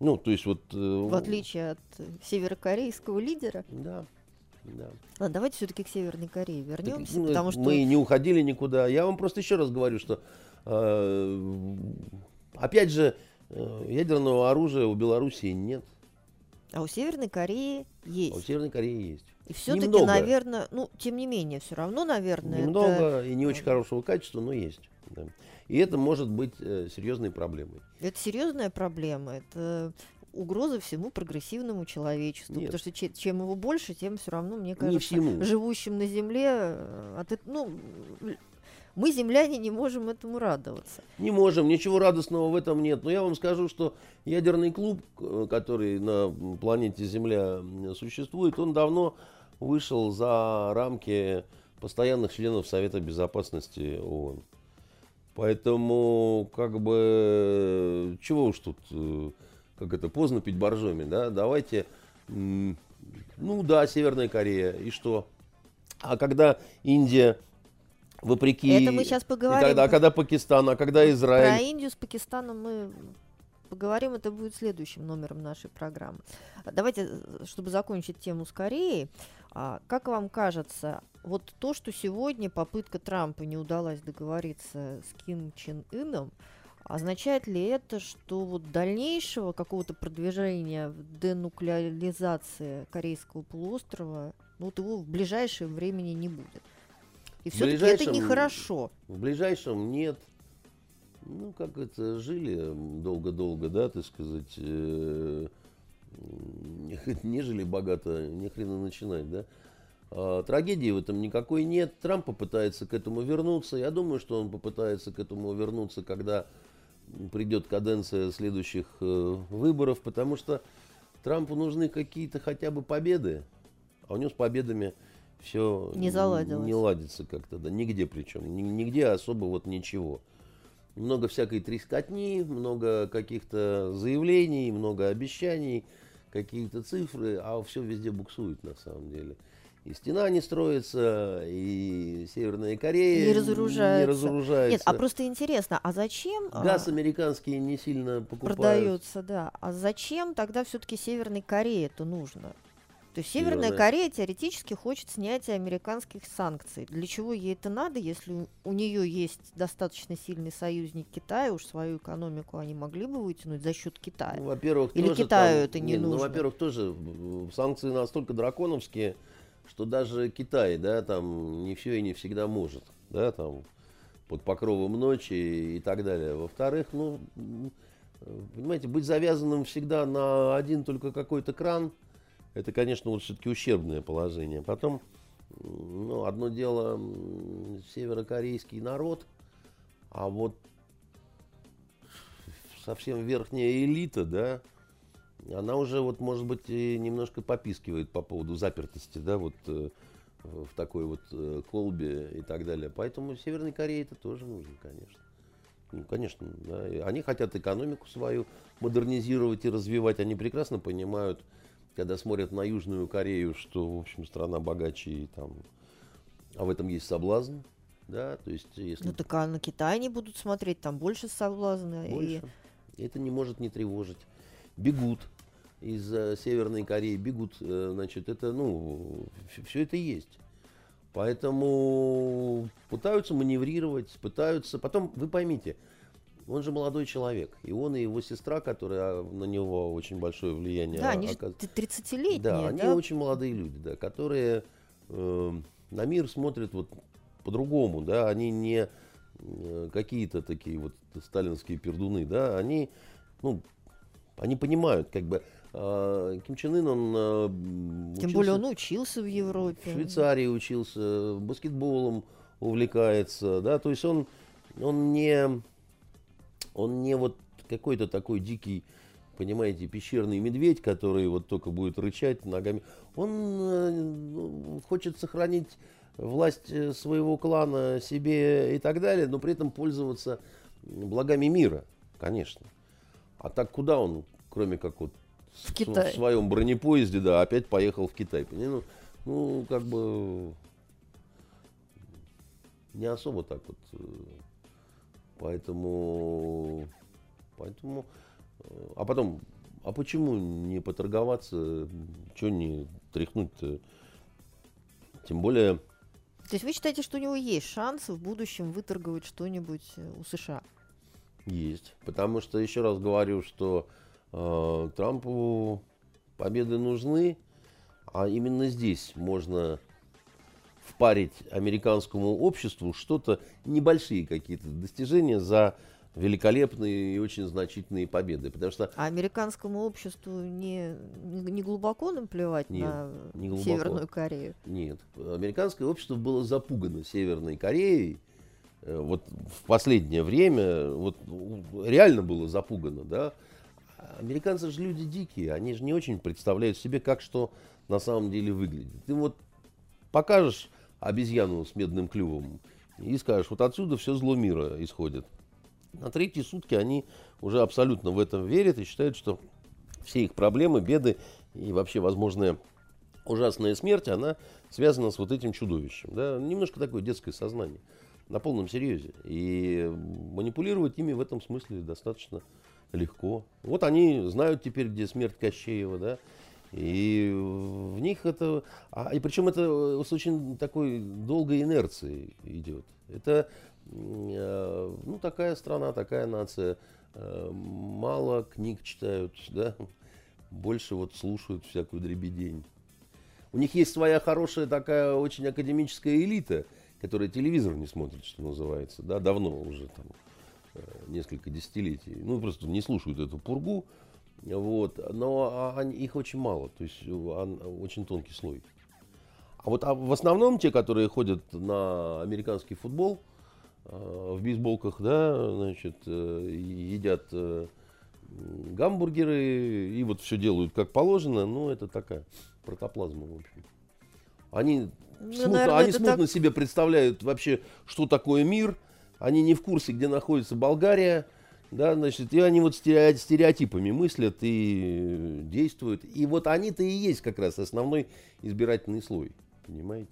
Ну, то есть вот... Э, в отличие от северокорейского лидера? Да. Да. Ладно, давайте все-таки к Северной Корее вернемся, так, ну, потому что мы не уходили никуда. Я вам просто еще раз говорю, что э, опять же э, ядерного оружия у Белоруссии нет. А у Северной Кореи есть. А у Северной Кореи есть. И все-таки, наверное, ну, тем не менее, все равно, наверное. Немного это... и не очень хорошего качества, но есть. Да. И это может быть э, серьезной проблемой. Это серьезная проблема. Это угроза всему прогрессивному человечеству. Нет. Потому что чем его больше, тем все равно, мне кажется, живущим на Земле, э, от, ну, мы, земляне, не можем этому радоваться. Не можем, ничего радостного в этом нет. Но я вам скажу, что ядерный клуб, э, который на планете Земля существует, он давно вышел за рамки постоянных членов Совета Безопасности ООН. Поэтому, как бы, чего уж тут, э, как это, поздно пить боржоми, да, давайте, ну да, Северная Корея, и что? А когда Индия, вопреки... Это мы сейчас поговорим. Тогда, а когда Пакистан, а когда Израиль... Про Индию с Пакистаном мы поговорим, это будет следующим номером нашей программы. Давайте, э, чтобы закончить тему с Кореей, а, как вам кажется, вот то, что сегодня попытка Трампа не удалась договориться с Ким Чен Ыном, означает ли это, что вот дальнейшего какого-то продвижения в денуклеаризации Корейского полуострова, ну, вот его в ближайшее времени не будет? И все-таки это нехорошо. В ближайшем нет. Ну, как это, жили долго-долго, да, так сказать, э, не жили богато, ни хрена начинать, да. А, трагедии в этом никакой нет. Трамп попытается к этому вернуться. Я думаю, что он попытается к этому вернуться, когда придет каденция следующих э, выборов, потому что Трампу нужны какие-то хотя бы победы, а у него с победами все не, заладилось. не ладится как-то, да, нигде причем, нигде особо вот ничего. Много всякой трескотни, много каких-то заявлений, много обещаний, какие-то цифры, а все везде буксует на самом деле. И стена не строится, и Северная Корея не разоружается. Не разоружается. Нет, а просто интересно, а зачем... А, Газ американский не сильно покупают. Продается, да. А зачем тогда все-таки Северной Корее это нужно? То есть Северная Корея теоретически хочет снятия американских санкций. Для чего ей это надо, если у нее есть достаточно сильный союзник Китая, уж свою экономику они могли бы вытянуть за счет Китая? Ну, во-первых, Или Китаю там, это не нет, нужно? Ну, во-первых, тоже санкции настолько драконовские, что даже Китай, да, там не все и не всегда может, да, там под покровом ночи и так далее. Во-вторых, ну, понимаете, быть завязанным всегда на один только какой-то кран – это, конечно, вот все-таки ущербное положение. Потом, ну, одно дело северокорейский народ, а вот совсем верхняя элита, да, она уже вот, может быть, и немножко попискивает по поводу запертости, да, вот э, в такой вот э, колбе и так далее. Поэтому Северной Корее это тоже нужно, конечно. Ну, конечно, да. они хотят экономику свою модернизировать и развивать. Они прекрасно понимают, когда смотрят на Южную Корею, что, в общем, страна богаче, и там, а в этом есть соблазн, да, то есть если... Ну так а на Китай не будут смотреть, там больше соблазна. Больше. И... Это не может не тревожить. Бегут из э, Северной Кореи, бегут, э, значит, это, ну, все это есть. Поэтому пытаются маневрировать, пытаются... Потом, вы поймите, он же молодой человек. И он, и его сестра, которая на него очень большое влияние Да, они оказ... 30-летние. Да, они да? очень молодые люди, да, которые э, на мир смотрят вот по-другому, да, они не э, какие-то такие вот сталинские пердуны, да, они, ну, они понимают, как бы, э, Ким Чен Ын, он э, Тем более он учился в Европе. В Швейцарии учился, баскетболом увлекается, да, то есть он, он не он не вот какой-то такой дикий, понимаете, пещерный медведь, который вот только будет рычать ногами. Он э, ну, хочет сохранить власть э, своего клана себе и так далее, но при этом пользоваться благами мира, конечно. А так куда он, кроме как вот в, Китай. в своем бронепоезде, да, опять поехал в Китай. Ну, ну, как бы не особо так вот э, Поэтому, поэтому, а потом, а почему не поторговаться, что не тряхнуть-то? Тем более... То есть вы считаете, что у него есть шанс в будущем выторговать что-нибудь э, у США? Есть. Потому что, еще раз говорю, что э, Трампу победы нужны, а именно здесь можно впарить американскому обществу что-то, небольшие какие-то достижения за великолепные и очень значительные победы. Потому что... А американскому обществу не, не глубоко наплевать Нет, на не глубоко. Северную Корею? Нет. Американское общество было запугано Северной Кореей. Э, вот в последнее время вот, реально было запугано, да. Американцы же люди дикие, они же не очень представляют себе, как что на самом деле выглядит. Ты вот покажешь обезьяну с медным клювом и скажешь, вот отсюда все зло мира исходит. На третьи сутки они уже абсолютно в этом верят и считают, что все их проблемы, беды и вообще возможная ужасная смерть, она связана с вот этим чудовищем. Да? Немножко такое детское сознание на полном серьезе. И манипулировать ими в этом смысле достаточно легко. Вот они знают теперь, где смерть Кощеева, да, и в них это... А, и причем это с очень такой долгой инерцией идет. Это э, ну, такая страна, такая нация. Э, мало книг читают, да, больше вот слушают всякую дребедень. У них есть своя хорошая такая очень академическая элита, которая телевизор не смотрит, что называется, да, давно уже там э, несколько десятилетий. Ну, просто не слушают эту пургу, вот, но а, они, их очень мало, то есть он, очень тонкий слой. А вот а в основном те, которые ходят на американский футбол, э, в бейсболках, да, значит, э, едят э, гамбургеры и вот все делают как положено, ну, это такая протоплазма, в общем. Они, ну, смутно, наверное, они смутно так... себе представляют вообще, что такое мир, они не в курсе, где находится Болгария, да, значит, и они вот стереотипами мыслят и действуют. И вот они-то и есть как раз основной избирательный слой, понимаете?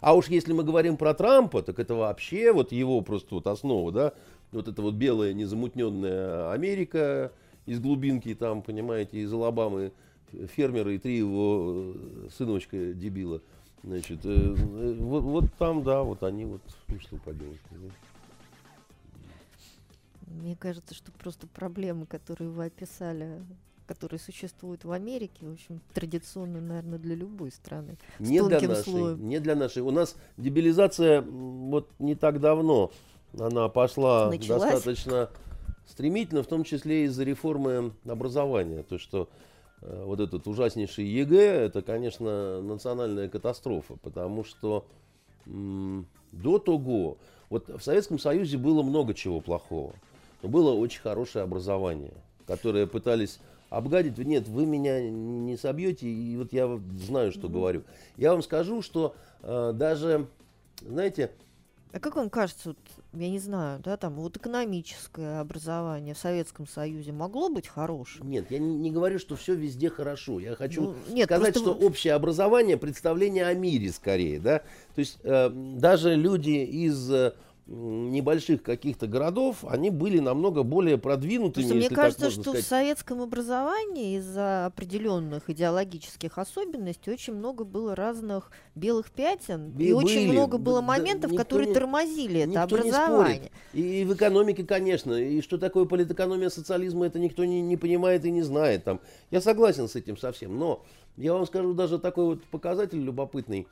А уж если мы говорим про Трампа, так это вообще вот его просто вот основа, да, вот эта вот белая незамутненная Америка из глубинки там, понимаете, из Алабамы, фермеры и три его э, сыновочка дебила. Значит, э, э, вот, вот там, да, вот они вот, ну что поделать. Мне кажется, что просто проблемы, которые вы описали, которые существуют в Америке, в общем, традиционно, наверное, для любой страны. Не для нашей, слоем. не для нашей. У нас дебилизация вот не так давно, она пошла Началась? достаточно стремительно, в том числе из-за реформы образования. То, что вот этот ужаснейший ЕГЭ, это, конечно, национальная катастрофа, потому что до того, вот в Советском Союзе было много чего плохого. Но было очень хорошее образование, которое пытались обгадить. Нет, вы меня не собьете, и вот я знаю, что mm-hmm. говорю. Я вам скажу, что э, даже, знаете... А как вам кажется, вот, я не знаю, да, там вот экономическое образование в Советском Союзе могло быть хорошим? Нет, я не, не говорю, что все везде хорошо. Я хочу ну, нет, сказать, просто... что общее образование представление о мире скорее, да. То есть э, даже люди из э, небольших каких-то городов, они были намного более продвинутыми. Просто мне кажется, что сказать. в советском образовании из-за определенных идеологических особенностей очень много было разных белых пятен, Б- и были. очень много было моментов, да, которые не, тормозили это образование. И в экономике, конечно, и что такое политэкономия социализма, это никто не, не понимает и не знает. Там. Я согласен с этим совсем, но я вам скажу даже такой вот показатель любопытный,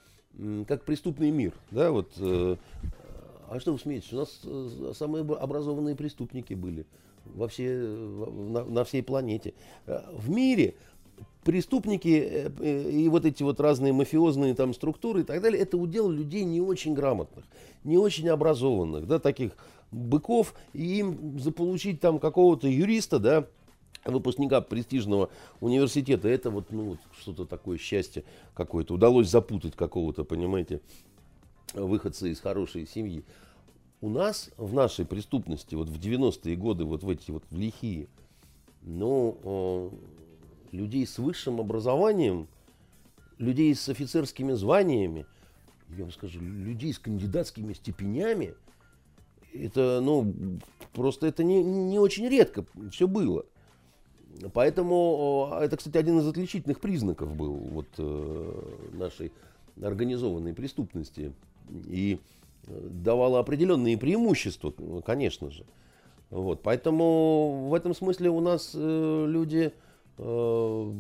как преступный мир. Да, вот, э, а что вы смеетесь? У нас э, самые образованные преступники были во все, на, на всей планете. Э, в мире преступники э, и вот эти вот разные мафиозные там структуры и так далее, это удел людей не очень грамотных, не очень образованных, да, таких быков, и им заполучить там какого-то юриста, да, выпускника престижного университета, это вот, ну, вот что-то такое счастье какое-то, удалось запутать какого-то, понимаете, выходцы из хорошей семьи. У нас в нашей преступности, вот в 90-е годы, вот в эти вот в лихие, ну, э, людей с высшим образованием, людей с офицерскими званиями, я вам скажу, людей с кандидатскими степенями, это, ну, просто это не, не очень редко все было. Поэтому это, кстати, один из отличительных признаков был вот э, нашей организованной преступности и э, давала определенные преимущества, конечно же. Вот, поэтому в этом смысле у нас э, люди, э,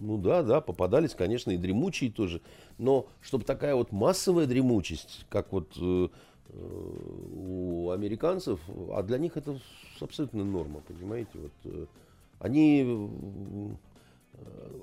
ну да, да, попадались, конечно, и дремучие тоже. Но чтобы такая вот массовая дремучесть, как вот э, у американцев, а для них это абсолютно норма, понимаете? Вот, э, они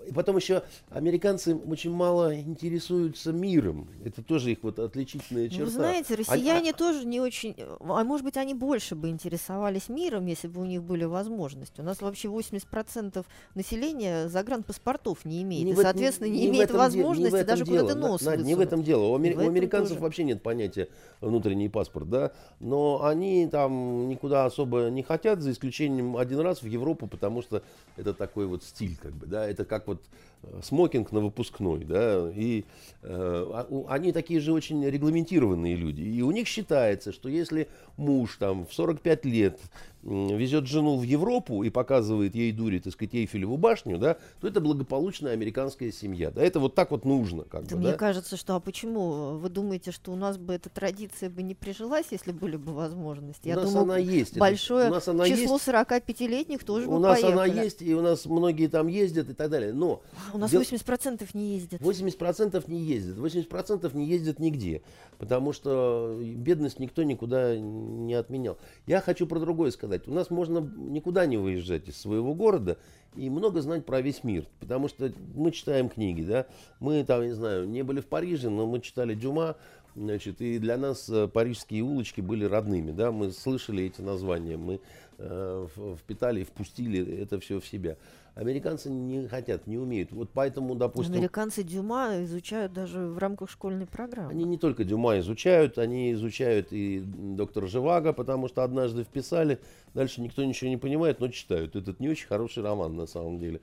И потом еще американцы очень мало интересуются миром. Это тоже их вот отличительная черта. Вы знаете, россияне они, тоже не очень... А может быть, они больше бы интересовались миром, если бы у них были возможности. У нас вообще 80% населения загранпаспортов не имеет. Не и, соответственно, не, не имеет возможности даже куда-то нос Надь, Не в этом дело. У, амер... у американцев тоже. вообще нет понятия внутренний паспорт, да. Но они там никуда особо не хотят, за исключением один раз в Европу, потому что это такой вот стиль, как бы, да. Это как вот э, смокинг на выпускной, да, и э, а, они такие же очень регламентированные люди, и у них считается, что если муж там в 45 лет везет жену в Европу и показывает ей дури, так сказать, Эйфелеву башню, да, то это благополучная американская семья, да, это вот так вот нужно, как да бы, Мне да? кажется, что, а почему? Вы думаете, что у нас бы эта традиция бы не прижилась, если были бы возможности? Я у нас думаю, она есть. Большое у нас она число 45-летних тоже У бы нас поехали. она есть, и у нас многие там ездят и так далее, но... У нас дел... 80% не ездят. 80% не ездят, 80% не ездят нигде, потому что бедность никто никуда не отменял. Я хочу про другое сказать. У нас можно никуда не выезжать из своего города и много знать про весь мир. Потому что мы читаем книги, да. Мы там, не знаю, не были в Париже, но мы читали Дюма, значит, и для нас э, парижские улочки были родными, да. Мы слышали эти названия, мы э, впитали и впустили это все в себя. Американцы не хотят, не умеют. Вот поэтому, допустим... Американцы Дюма изучают даже в рамках школьной программы. Они не только Дюма изучают, они изучают и доктора Живаго, потому что однажды вписали, дальше никто ничего не понимает, но читают. Этот не очень хороший роман на самом деле.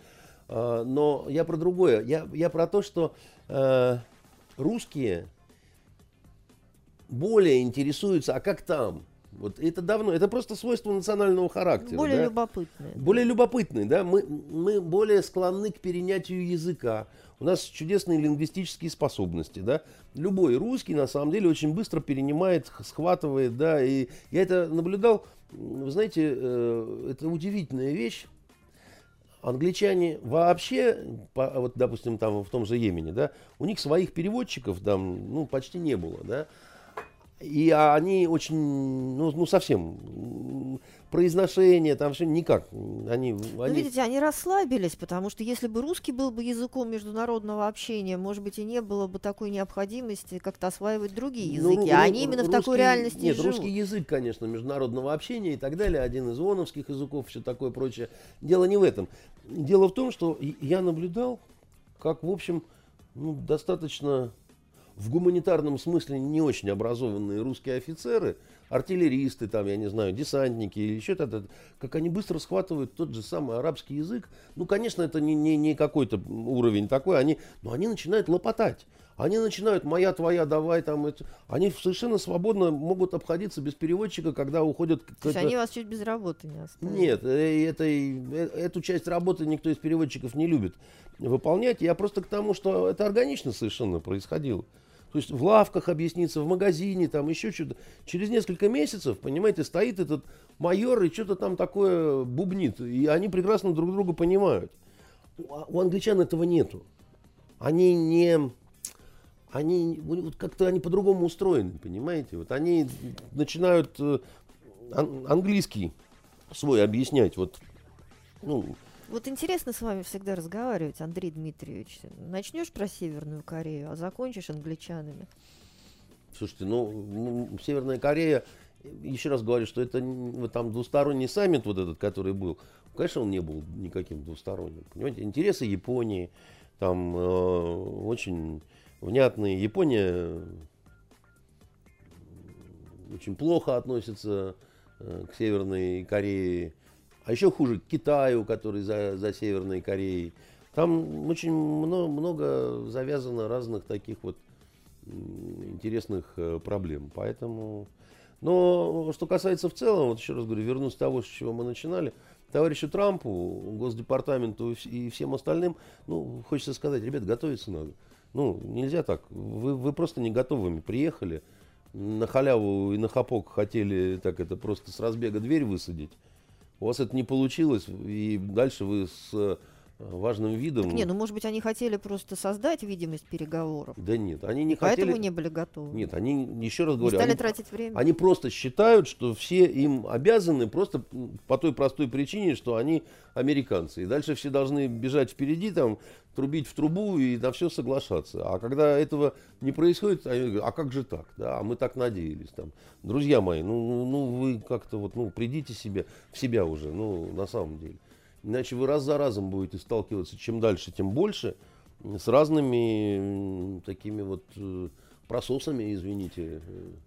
А, но я про другое. Я, я про то, что э, русские более интересуются, а как там? Вот это давно, это просто свойство национального характера. Более да? любопытные. Более любопытные, да. Мы, мы более склонны к перенятию языка. У нас чудесные лингвистические способности, да. Любой русский, на самом деле, очень быстро перенимает, схватывает, да. И я это наблюдал, вы знаете, э, это удивительная вещь. Англичане вообще, вот, допустим, там в том же Йемене, да, у них своих переводчиков там, ну, почти не было, да. И они очень, ну, ну совсем, произношение, там все никак. Они, ну, они... видите, они расслабились, потому что если бы русский был бы языком международного общения, может быть, и не было бы такой необходимости как-то осваивать другие ну, языки. Ну, а они именно русский, в такой реальности Нет, живут. русский язык, конечно, международного общения и так далее, один из ООНовских языков, все такое прочее. Дело не в этом. Дело в том, что я наблюдал, как, в общем, ну, достаточно в гуманитарном смысле не очень образованные русские офицеры, артиллеристы, там, я не знаю, десантники или еще что-то, как они быстро схватывают тот же самый арабский язык. Ну, конечно, это не, не, не какой-то уровень такой, они, но они начинают лопотать. Они начинают «моя, твоя, давай». Там, это, они совершенно свободно могут обходиться без переводчика, когда уходят... То есть они вас чуть без работы не оставят? Нет, э, это, э, эту часть работы никто из переводчиков не любит выполнять. Я просто к тому, что это органично совершенно происходило. То есть в лавках объясниться, в магазине, там еще что-то. Через несколько месяцев, понимаете, стоит этот майор и что-то там такое бубнит. И они прекрасно друг друга понимают. У англичан этого нету. Они не... Они вот как-то они по-другому устроены, понимаете? Вот они начинают э, английский свой объяснять. Вот, ну, вот интересно с вами всегда разговаривать, Андрей Дмитриевич. Начнешь про Северную Корею, а закончишь англичанами. Слушайте, ну, ну Северная Корея, еще раз говорю, что это вот там двусторонний саммит вот этот, который был, конечно, он не был никаким двусторонним. Понимаете, интересы Японии там э, очень внятные. Япония очень плохо относится э, к Северной Корее. А еще хуже к Китаю, который за, за Северной Кореей. Там очень много, много завязано разных таких вот интересных э, проблем. Поэтому... Но что касается в целом, вот еще раз говорю, вернусь к того, с чего мы начинали, товарищу Трампу, Госдепартаменту и всем остальным, ну, хочется сказать, ребят, готовиться надо. Ну, нельзя так. Вы, вы просто не готовыми приехали, на халяву и на хапок хотели так это просто с разбега дверь высадить у вас это не получилось, и дальше вы с важным видом. Так не, ну может быть они хотели просто создать видимость переговоров. Да нет, они не Поэтому хотели. не были готовы. Нет, они еще раз не говорю, стали они, тратить время. они просто считают, что все им обязаны просто по той простой причине, что они американцы. И дальше все должны бежать впереди, там, трубить в трубу и на все соглашаться. А когда этого не происходит, они говорят, а как же так? Да, а мы так надеялись. Там. Друзья мои, ну, ну, ну вы как-то вот, ну, придите себе, в себя уже, ну, на самом деле. Иначе вы раз за разом будете сталкиваться, чем дальше, тем больше, с разными такими вот э, прососами, извините.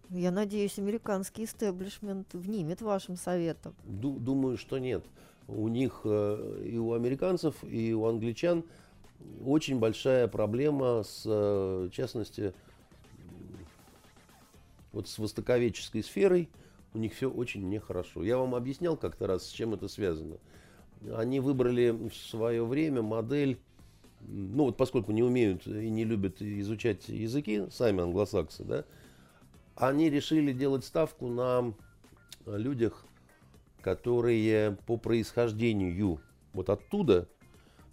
Я надеюсь, американский истеблишмент внимет вашим советом. Думаю, что нет. У них э, и у американцев, и у англичан очень большая проблема с, э, в частности, вот с востоковедческой сферой. У них все очень нехорошо. Я вам объяснял как-то раз, с чем это связано. Они выбрали в свое время модель, ну вот поскольку не умеют и не любят изучать языки, сами англосаксы, да, они решили делать ставку на людях, которые по происхождению вот оттуда,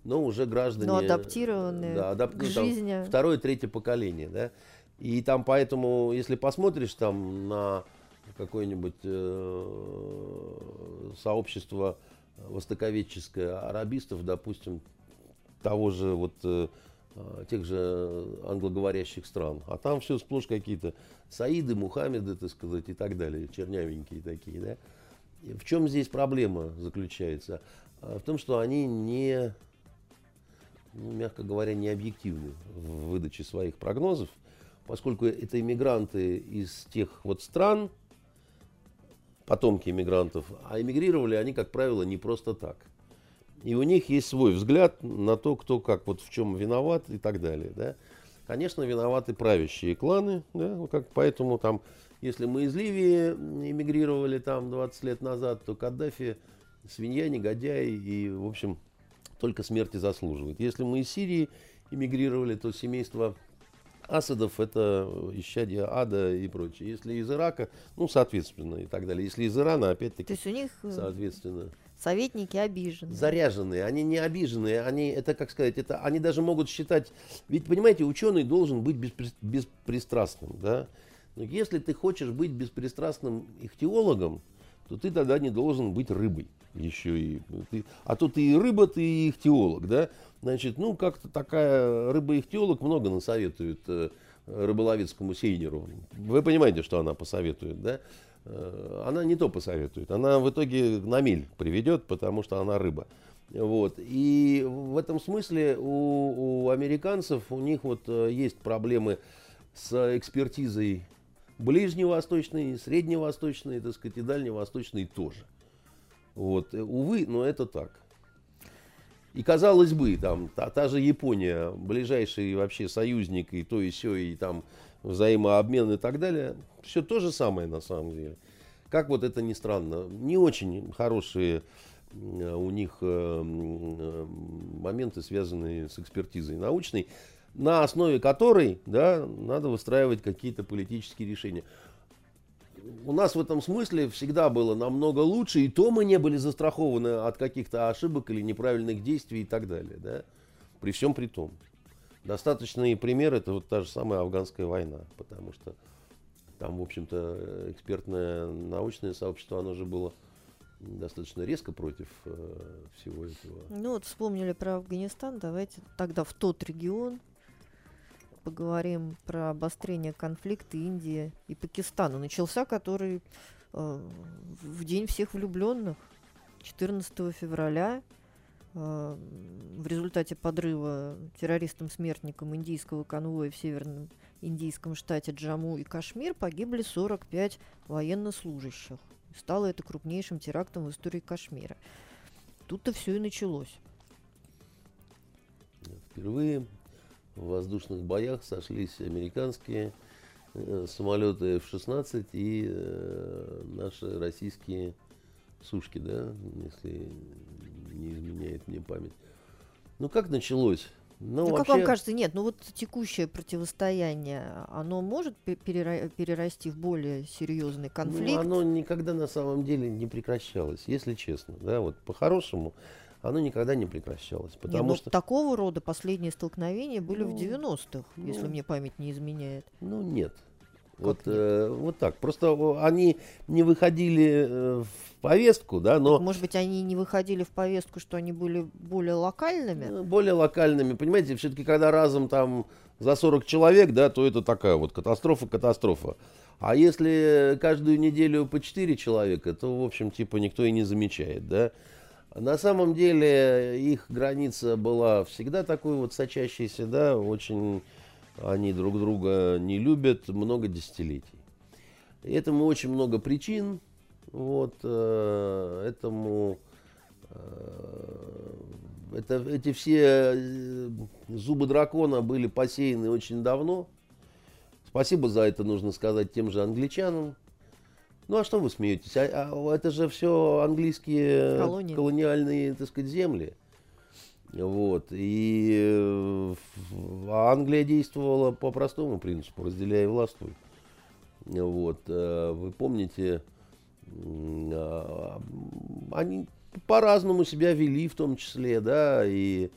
но уже граждане... Но адаптированные да, адап... к ну, там, жизни. Второе, третье поколение, да. И там поэтому, если посмотришь там на какое-нибудь э, сообщество востоковедческое арабистов, допустим, того же вот э, тех же англоговорящих стран. А там все сплошь какие-то Саиды, Мухаммеды, так сказать, и так далее, чернявенькие такие, да. В чем здесь проблема заключается? В том, что они не, ну, мягко говоря, не объективны в выдаче своих прогнозов, поскольку это иммигранты из тех вот стран, потомки иммигрантов, а эмигрировали они, как правило, не просто так. И у них есть свой взгляд на то, кто как, вот в чем виноват и так далее. Да? Конечно, виноваты правящие кланы, да? как, поэтому там, если мы из Ливии эмигрировали там 20 лет назад, то Каддафи свинья, негодяй и, в общем, только смерти заслуживает. Если мы из Сирии эмигрировали, то семейство Асадов это исчадие ада и прочее. Если из Ирака, ну, соответственно, и так далее. Если из Ирана, опять-таки, То есть у них э, соответственно. советники обижены. Заряженные, они не обиженные, они, это, как сказать, это, они даже могут считать, ведь, понимаете, ученый должен быть беспри- беспристрастным, да. Но если ты хочешь быть беспристрастным ихтиологом, то ты тогда не должен быть рыбой еще и ты, а то ты и рыба, ты и ихтиолог, да? Значит, ну как-то такая рыба-ихтиолог много насоветует э, рыболовецкому сейнеру. Вы понимаете, что она посоветует, да? Э, она не то посоветует, она в итоге на миль приведет, потому что она рыба. Вот. И в этом смысле у, у американцев, у них вот э, есть проблемы с экспертизой ближневосточной, средневосточной, так сказать, и дальневосточной тоже. Вот, увы, но это так. И казалось бы, там, та, та же Япония, ближайший вообще союзник, и то, и все, и там взаимообмен и так далее, все то же самое на самом деле. Как вот это ни странно, не очень хорошие у них э, моменты, связанные с экспертизой научной, на основе которой да, надо выстраивать какие-то политические решения у нас в этом смысле всегда было намного лучше, и то мы не были застрахованы от каких-то ошибок или неправильных действий и так далее, да, при всем при том. Достаточный пример это вот та же самая афганская война, потому что там, в общем-то, экспертное научное сообщество, оно же было достаточно резко против э, всего этого. Ну вот вспомнили про Афганистан, давайте тогда в тот регион, поговорим про обострение конфликта Индии и Пакистана. Начался который э, в День всех влюбленных, 14 февраля. Э, в результате подрыва террористам-смертникам индийского конвоя в северном индийском штате Джаму и Кашмир погибли 45 военнослужащих. Стало это крупнейшим терактом в истории Кашмира. Тут-то все и началось. Впервые в воздушных боях сошлись американские э, самолеты F-16 и э, наши российские сушки, да, если не изменяет мне память. Ну как началось? Ну, ну вообще... как вам кажется, нет, ну вот текущее противостояние, оно может перера- перерасти в более серьезный конфликт? Ну, оно никогда на самом деле не прекращалось, если честно, да, вот по-хорошему оно никогда не прекращалось. Потому Не, ну, что, такого рода последние столкновения были в Ну, 90-х, если ну. мне память не изменяет. ну, нет. Как Вот, нет? э, вот так. Просто они не выходили э, в повестку, да, но Может быть, они не выходили в повестку, что они были более локальными? э, более локальными. Понимаете, все-таки когда разом там за 40 человек, да, то это такая вот катастрофа-катастрофа. А если каждую неделю по 4 человека, то, в общем, типа никто и не замечает, да. На самом деле их граница была всегда такой вот сочащейся, да, очень они друг друга не любят много десятилетий. Этому очень много причин, вот, э, этому э, это, эти все э, зубы дракона были посеяны очень давно. Спасибо за это нужно сказать тем же англичанам. Ну а что вы смеетесь? А- а это же все английские Колонии. колониальные, так сказать, земли. Вот. И э, а Англия действовала по простому принципу, разделяй и властвуй. Вот. э, Вы помните, м, а, они по-разному себя вели, в том числе, да, и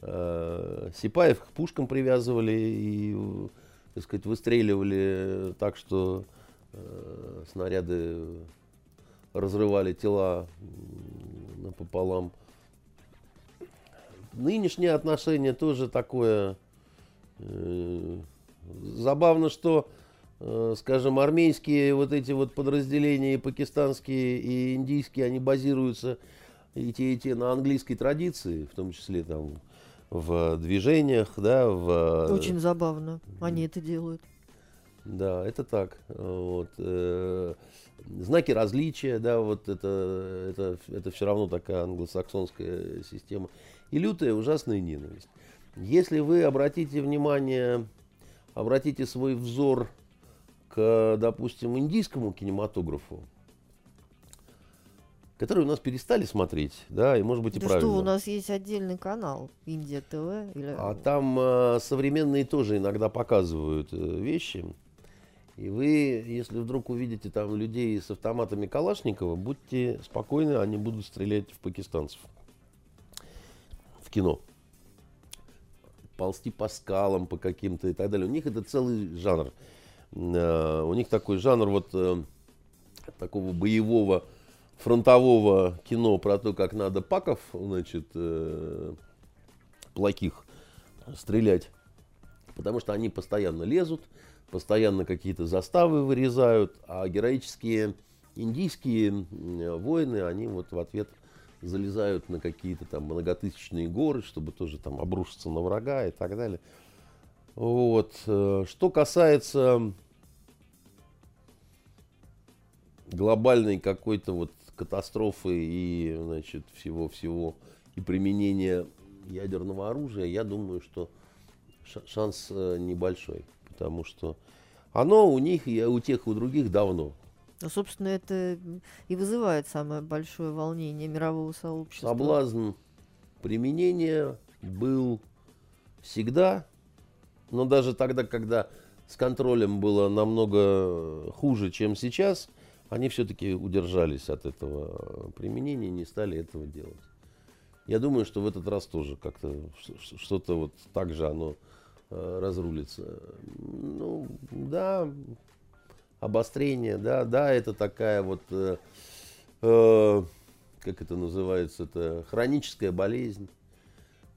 э, Сипаев к пушкам привязывали и, э, так сказать, выстреливали так, что э, снаряды разрывали тела напополам. Нынешнее отношение тоже такое э, забавно, что, э, скажем, армейские вот эти вот подразделения, и пакистанские, и индийские, они базируются и те, и те на английской традиции, в том числе там в движениях, да, в... Очень забавно. Они это делают. Да, это так. Вот. э, Знаки различия, да, вот это, это, это все равно такая англосаксонская система. И лютая ужасная ненависть. Если вы обратите внимание, обратите свой взор к, допустим, индийскому кинематографу, который у нас перестали смотреть, да, и может быть и Да правильно. что, у нас есть отдельный канал Индия ТВ. Или... А там э, современные тоже иногда показывают э, вещи. И вы, если вдруг увидите там людей с автоматами Калашникова, будьте спокойны, они будут стрелять в пакистанцев. В кино. Ползти по скалам, по каким-то и так далее. У них это целый жанр. Э, У них такой жанр вот э, такого боевого фронтового кино про то, как надо паков, значит, э, плохих стрелять. Потому что они постоянно лезут, постоянно какие-то заставы вырезают, а героические индийские м, воины, они вот в ответ залезают на какие-то там многотысячные горы, чтобы тоже там обрушиться на врага и так далее. Вот. э, Что касается глобальной какой-то вот катастрофы и, значит, всего-всего и применения ядерного оружия, я думаю, что ша- шанс э, небольшой, потому что оно у них и у тех, и у других давно. Ну, собственно, это и вызывает самое большое волнение мирового сообщества. Соблазн применения был всегда, но даже тогда, когда с контролем было намного хуже, чем сейчас, они все-таки удержались от этого применения, не стали этого делать. Я думаю, что в этот раз тоже как-то что-то вот так же оно разрулится. Ну, да, обострение, да, да, это такая вот, э, э, как это называется, это хроническая болезнь,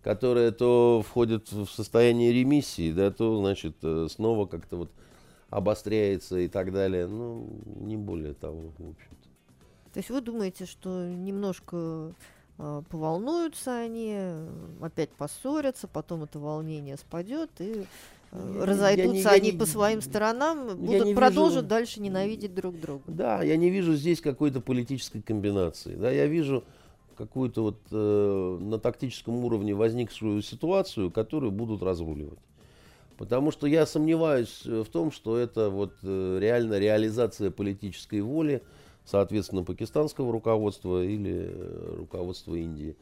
которая то входит в состояние ремиссии, да, то, значит, э, снова как-то вот обостряется и так далее. Ну, не более того, в общем-то. То есть вы думаете, что немножко поволнуются они, э, опять поссорятся, потом это волнение спадет и э, Я не- я разойдутся не- я они не- по своим сторонам, будут продолжат вижу- дальше ненавидеть друг друга. Да, я не вижу здесь какой-то политической комбинации. Да, я вижу какую-то вот э, на тактическом уровне возникшую ситуацию, которую будут разруливать. Потому что я сомневаюсь э, в том, что это вот э, реально реализация политической воли, соответственно, пакистанского руководства или э, руководства Индии.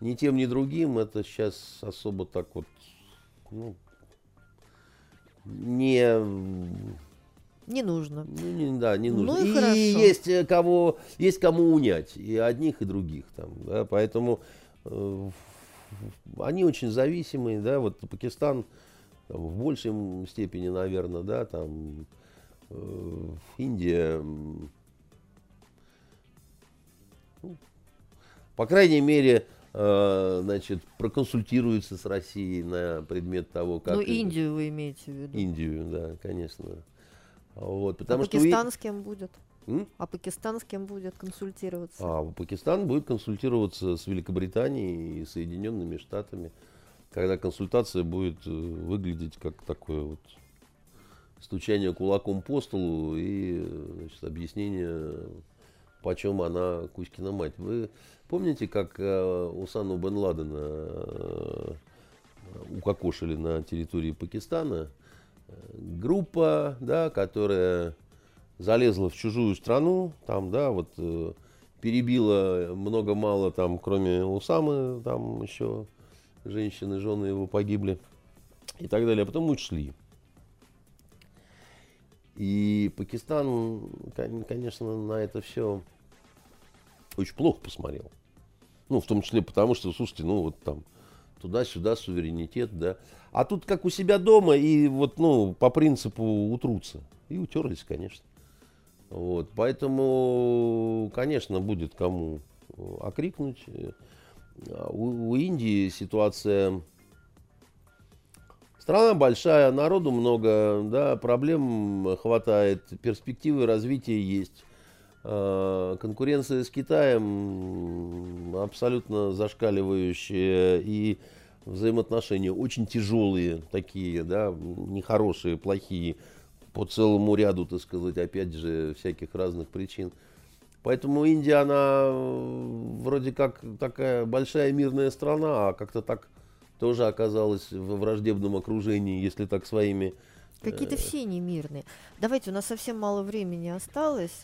Ни тем, ни другим это сейчас особо так вот ну, не Не нужно. ну, не, да, не Ну нужно. и и хорошо. есть э, кого, есть кому унять, и одних, и других там, да, поэтому э, они очень зависимые, да, вот Пакистан там, в большей степени, наверное, да, там э, Индия, ну, по крайней мере, э, значит, проконсультируется с Россией на предмет того, как... Ну, Индию вы имеете в виду. Индию, да, конечно. Вот, а потому а что Пакистан с кем будет? М? А Пакистан с кем будет консультироваться? А Пакистан будет консультироваться с Великобританией и Соединенными Штатами, когда консультация будет э, выглядеть как такое вот стучание кулаком по столу и значит, объяснение, почем она Кузькина мать. Вы помните, как э, Усану бен Ладена э, укокошили на территории Пакистана? Группа, да, которая залезла в чужую страну, там, да, вот э, перебила много-мало там, кроме Усамы, там еще женщины, жены его погибли и так далее, а потом ушли. И Пакистан, конечно, на это все очень плохо посмотрел. Ну, в том числе потому, что, слушайте, ну, вот там, туда-сюда суверенитет, да. А тут как у себя дома и вот, ну, по принципу утрутся. И утерлись, конечно. Вот, поэтому, конечно, будет кому окрикнуть. У, у Индии ситуация... Страна большая, народу много, да, проблем хватает, перспективы развития есть. А, конкуренция с Китаем абсолютно зашкаливающая и взаимоотношения очень тяжелые такие, да, нехорошие, плохие по целому ряду, так сказать, опять же, всяких разных причин. Поэтому Индия, она вроде как такая большая мирная страна, а как-то так тоже оказалась в враждебном окружении, если так своими... Какие-то э, все немирные. Давайте, у нас совсем мало времени осталось.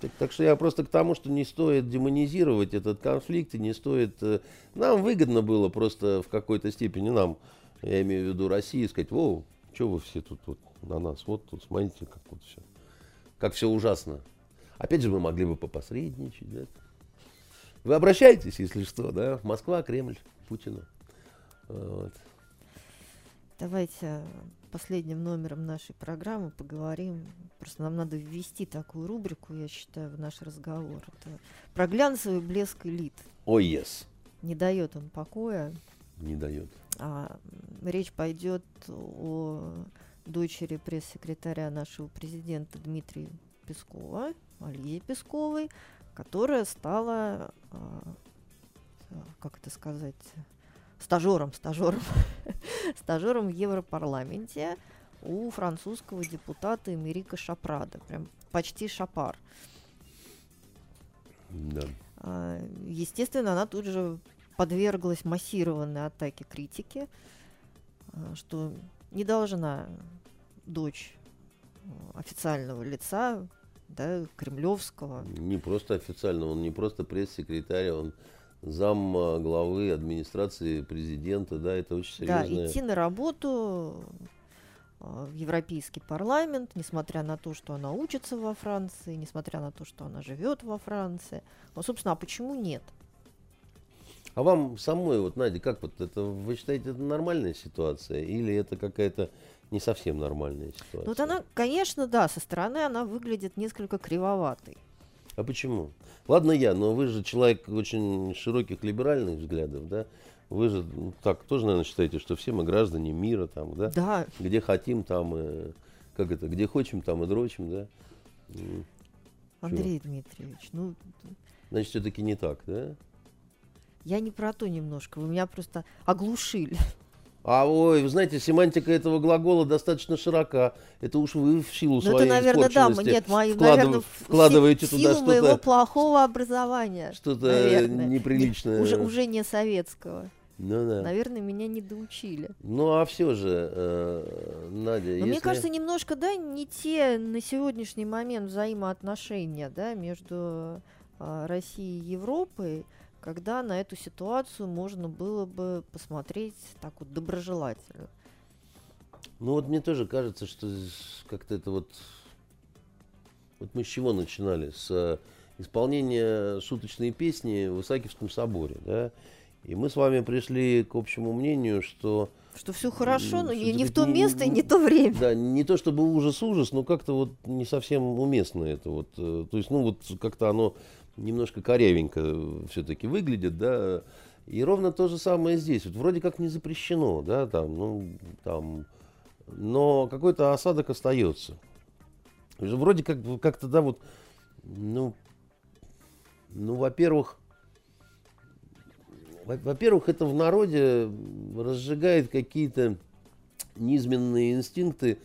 Так, так что я просто к тому, что не стоит демонизировать этот конфликт, и не стоит... Э, нам выгодно было просто в какой-то степени, нам, я имею в виду России, сказать, о, что вы все тут вот на нас. Вот тут смотрите, как вот все. Как все ужасно. Опять же, мы могли бы попосредничать. Да? Вы обращаетесь, если что, да? Москва, Кремль, Путина. Вот. Давайте последним номером нашей программы поговорим. Просто нам надо ввести такую рубрику, я считаю, в наш разговор. Это про глянцевый блеск элит. Ой, oh, yes. Не дает он покоя. Не дает. А, речь пойдет о дочери пресс-секретаря нашего президента Дмитрия Пескова, Ализе Песковой, которая стала, а, как это сказать, стажером, стажером, стажером в Европарламенте у французского депутата Эмерика Шапрада. Прям почти шапар. Да. А, естественно, она тут же подверглась массированной атаке критики, а, что не должна дочь э, официального лица, да, кремлевского. Не просто официального, он не просто пресс-секретарь, он зам главы администрации президента, да, это очень серьезно. Да, идти на работу э, в Европейский парламент, несмотря на то, что она учится во Франции, несмотря на то, что она живет во Франции. Ну, собственно, а почему нет? А вам самой, вот, Надя, как вот это, вы считаете, это нормальная ситуация? Или это какая-то не совсем нормальная ситуация? Ну, вот она, конечно, да, со стороны она выглядит несколько кривоватой. А почему? Ладно я, но вы же человек очень широких либеральных взглядов, да? Вы же ну, так тоже, наверное, считаете, что все мы граждане мира, там, да? Да. Где хотим, там, и, как это, где хочем, там и дрочим, да? Андрей Чего? Дмитриевич, ну... Значит, все-таки не так, да? Я не про то немножко, вы меня просто оглушили. А ой, вы знаете, семантика этого глагола достаточно широка. Это уж вы в силу ну, своей это, наверное, да, нет, мои, вкладыв... наверное, вкладываете в туда что-то. моего плохого образования. Что-то неприличное. Уже, уже не советского. Ну да. Наверное, меня не доучили. Ну а все же, э, Надя. Но если... мне кажется, немножко, да, не те на сегодняшний момент взаимоотношения, да, между э, Россией и Европой когда на эту ситуацию можно было бы посмотреть так вот доброжелательно. Ну вот мне тоже кажется, что как-то это вот... Вот мы с чего начинали? С э, исполнения шуточной песни в Исаакиевском соборе, да? И мы с вами пришли к общему мнению, что... Что все хорошо, но не, не в то не- место и не- не то время. Да, не то чтобы ужас-ужас, но как-то вот не совсем уместно это вот. э, То есть, ну вот как-то оно немножко корявенько все-таки выглядит, да. И ровно то же самое здесь. Вот вроде как не запрещено, да, там, ну, там, но какой-то осадок остается. Вроде как, как-то, да, вот, ну, ну, во-первых, во- во-первых, это в народе разжигает какие-то низменные инстинкты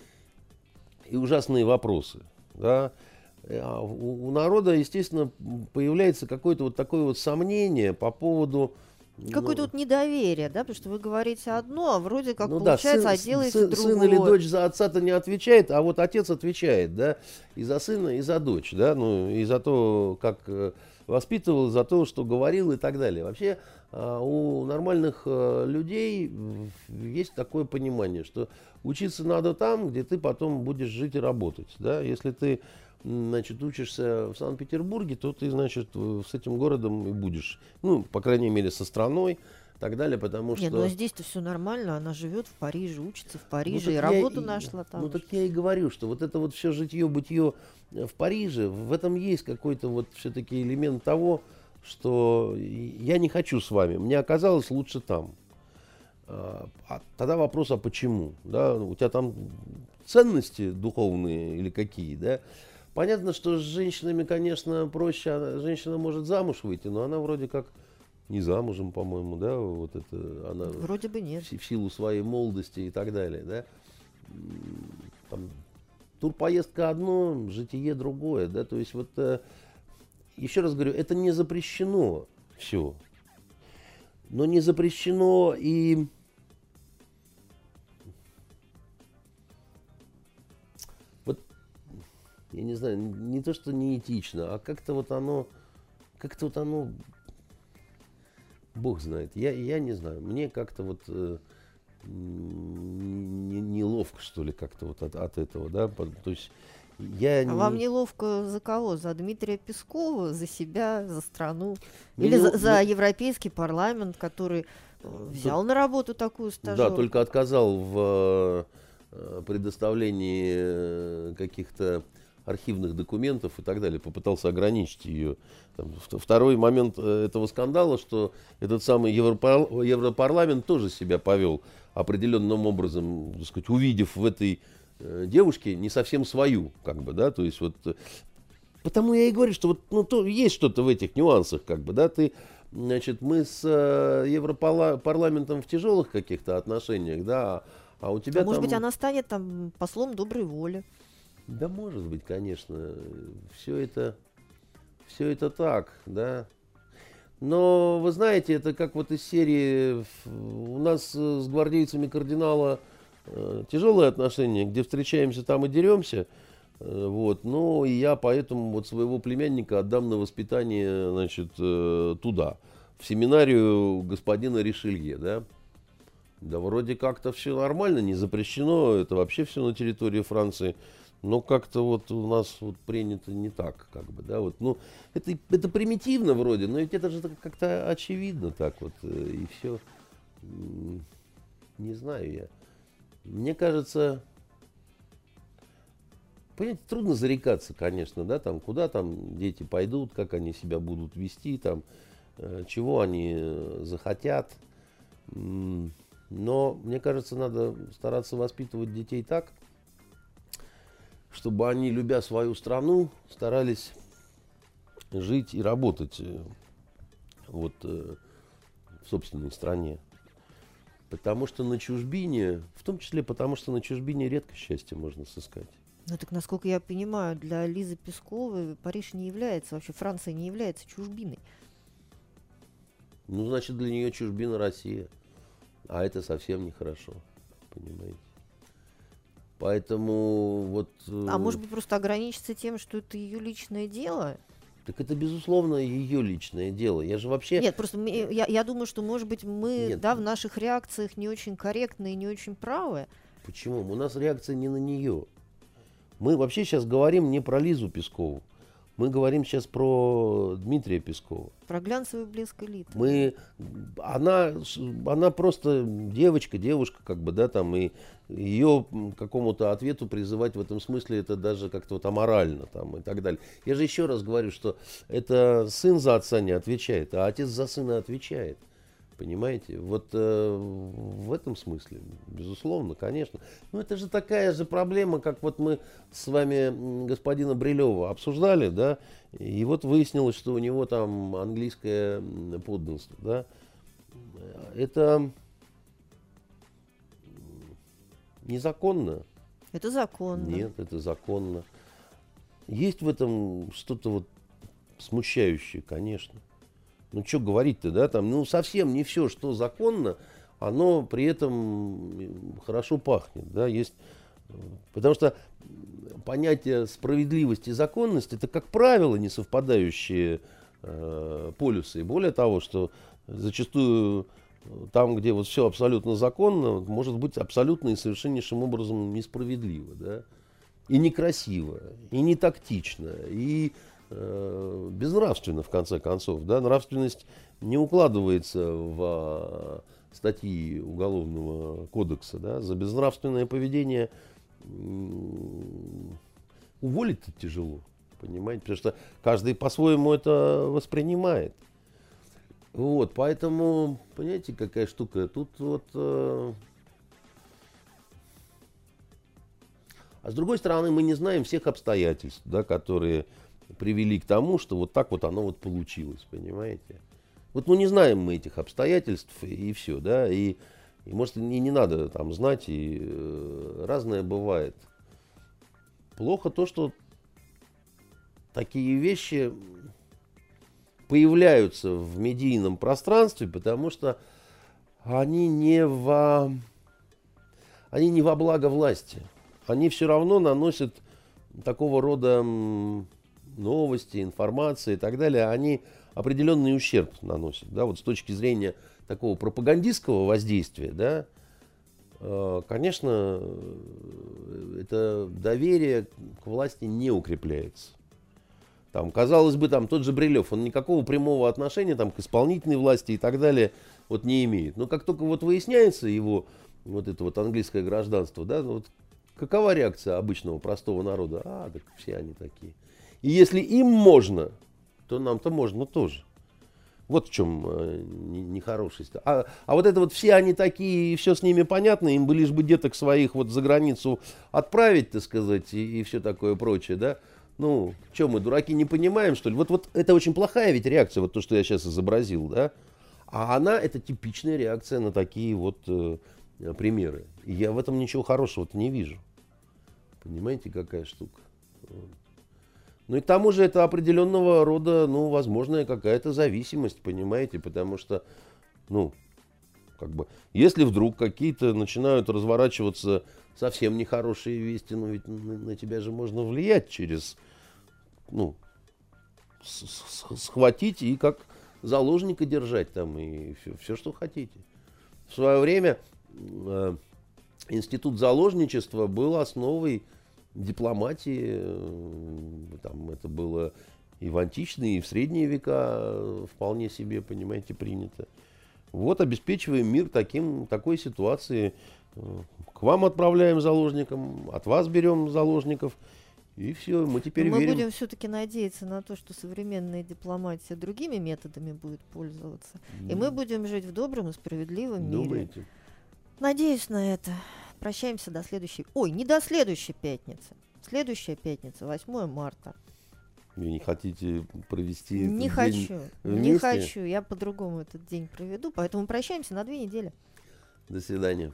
и ужасные вопросы. Да? А У, народа, естественно, появляется какое-то вот такое вот сомнение по поводу... Какое-то ну, вот недоверие, да, потому что вы говорите одно, а вроде как ну да, получается, сын- а делается сын, другое. сын или дочь за отца-то не отвечает, а вот отец отвечает, да, и за сына, и за дочь, да, ну, и за то, как э, воспитывал, за то, что говорил и так далее. Вообще а, у нормальных э, людей есть такое понимание, что учиться надо там, где ты потом будешь жить и работать, да, если ты Значит, учишься в Санкт-Петербурге, то ты, значит, с этим городом и будешь, ну, по крайней мере, со страной, и так далее, потому Нет, что... ну здесь-то все нормально, она живет в Париже, учится в Париже, Ну, и работу и- нашла там. Ну так я и говорю, что вот это вот все житье-бытие в Париже, в этом есть какой-то вот все-таки элемент того, что я не хочу с вами, мне оказалось лучше там. А а тогда вопрос, а почему? Да, у тебя там ценности духовные или какие, да? Понятно, что с женщинами, конечно, проще. Она- Женщина может замуж выйти, но она вроде как не замужем, по-моему, да, вот это она Вроде бы нет. в, в силу своей молодости и так далее, да. Там, турпоездка одно, житие другое, да, то есть вот, э, еще раз говорю, это не запрещено все, но не запрещено и я не знаю, не то, что неэтично, а как-то вот оно, как-то вот оно Бог знает. Я, я не знаю. Мне как-то вот э, неловко, что ли, как-то вот от, от этого, да. То есть я А не- вам неловко за кого? За Дмитрия Пескова, за себя, за страну? Мне Или за, нело- за Европейский парламент, который э, взял на работу такую стажерку? Да, только отказал в э, предоставлении э, каких-то архивных документов и так далее, попытался ограничить ее. Там, вт- второй момент э, этого скандала, что этот самый Европар- Европарламент тоже себя повел определенным образом, так сказать, увидев в этой э, девушке не совсем свою, как бы, да, то есть вот э, Потому я и говорю, что вот ну, то, есть что-то в этих нюансах, как бы, да, ты, значит, мы с э, Европарламентом в тяжелых каких-то отношениях, да, а у тебя А может там... быть, она станет там послом доброй воли? Да, может быть, конечно, все это, все это так, да. Но вы знаете, это как вот из серии у нас э, с гвардейцами кардинала э, тяжелые отношения, где встречаемся, там и деремся. Э, Вот, ну и я поэтому вот своего племянника отдам на воспитание, значит, э, туда, в семинарию господина Ришелье, да. Да вроде как-то все нормально, не запрещено, это вообще все на территории Франции. Но как-то вот у нас вот принято не так, как бы, да, вот, ну, это, это примитивно вроде, но ведь это же как-то очевидно так вот, э, и все. Не знаю я. Мне кажется, понимаете, трудно зарекаться, конечно, да, там, куда там дети пойдут, как они себя будут вести, там, э, чего они э, захотят. Но, мне кажется, надо стараться воспитывать детей так, чтобы они, любя свою страну, старались жить и работать э, вот э, в собственной стране. Потому что на чужбине, в том числе потому что на чужбине редко счастье можно сыскать. Ну так, насколько я понимаю, для Лизы Песковой Париж не является, вообще Франция не является чужбиной. Ну, значит, для нее чужбина Россия. А это совсем нехорошо, понимаете. Поэтому вот... А э, может быть, просто ограничиться тем, что это ее личное дело? Так это, безусловно, ее личное дело. Я же вообще... Нет, просто мне- я, я думаю, что, может быть, мы Нет. да, в наших реакциях не очень корректны и не очень правы. Почему? У нас реакция не на нее. Мы вообще сейчас говорим не про Лизу Пескову. Мы говорим сейчас про Дмитрия Пескова. Про глянцевый блеск элиты. Мы, она, она просто девочка, девушка, как бы, да, там, и ее какому-то ответу призывать в этом смысле, это даже как-то вот аморально, там, и так далее. Я же еще раз говорю, что это сын за отца не отвечает, а отец за сына отвечает. Понимаете? Вот э, в этом смысле, безусловно, конечно. Но это же такая же проблема, как вот мы с вами господина Брилева обсуждали, да, и вот выяснилось, что у него там английское подданство, да. Это незаконно. Это законно. Нет, это законно. Есть в этом что-то вот смущающее, конечно. Ну, что говорить-то, да, там, ну, совсем не все, что законно, оно при этом хорошо пахнет, да, есть... Потому что понятие справедливости и законности это, как правило, не совпадающие э, полюсы. И более того, что зачастую там, где вот все абсолютно законно, может быть абсолютно и совершеннейшим образом несправедливо, да, и некрасиво, и не тактично, и э, безнравственно, в конце концов. Да? Нравственность не укладывается в э, статьи Уголовного кодекса. Да? За безнравственное поведение уволить-то тяжело, понимаете? Потому что каждый по-своему это воспринимает. Вот, поэтому, понимаете, какая штука? Тут вот... Э... А с другой стороны, мы не знаем всех обстоятельств, да, которые привели к тому, что вот так вот оно вот получилось, понимаете? Вот ну не знаем мы этих обстоятельств и, все, да, и, и может и не надо там знать, и э, разное бывает. Плохо то, что такие вещи появляются в медийном пространстве, потому что они не во, они не во благо власти. Они все равно наносят такого рода новости, информация и так далее, они определенный ущерб наносят. Да, вот с точки зрения такого пропагандистского воздействия, да, э, конечно, это доверие к власти не укрепляется. Там, казалось бы, там тот же Брилев, он никакого прямого отношения там, к исполнительной власти и так далее вот, не имеет. Но как только вот выясняется его вот это вот английское гражданство, да, вот какова реакция обычного простого народа? А, так все они такие. И если им можно, то нам-то можно тоже. Вот в чем э, нехорошесть. А, а вот это вот все они такие, и все с ними понятно, им бы лишь бы деток своих вот за границу отправить, так сказать, и, и все такое прочее, да. Ну, что мы, дураки, не понимаем, что ли? Вот, вот это очень плохая ведь реакция, вот то, что я сейчас изобразил, да. А она, это типичная реакция на такие вот э, примеры. И я в этом ничего хорошего не вижу. Понимаете, какая штука? Ну и к тому же это определенного рода, ну, возможная какая-то зависимость, понимаете, потому что, ну, как бы, если вдруг какие-то начинают разворачиваться совсем нехорошие вести, ну ведь на, на тебя же можно влиять через, ну, схватить и как заложника держать там и все, все что хотите. В свое время э, институт заложничества был основой дипломатии, э, там это было и в античные, и в средние века э, вполне себе, понимаете, принято. Вот обеспечиваем мир таким, такой ситуации. Э, к вам отправляем заложникам, от вас берем заложников. И все, мы теперь мы верим. будем все-таки надеяться на то, что современная дипломатия другими методами будет пользоваться. Mm. И мы будем жить в добром и справедливом Думаете? мире. Надеюсь на это. Прощаемся до следующей... Ой, не до следующей пятницы. Следующая пятница, 8 марта. Вы не хотите провести Не этот хочу, день не вместе? хочу. Я по-другому этот день проведу, поэтому прощаемся на две недели. До свидания.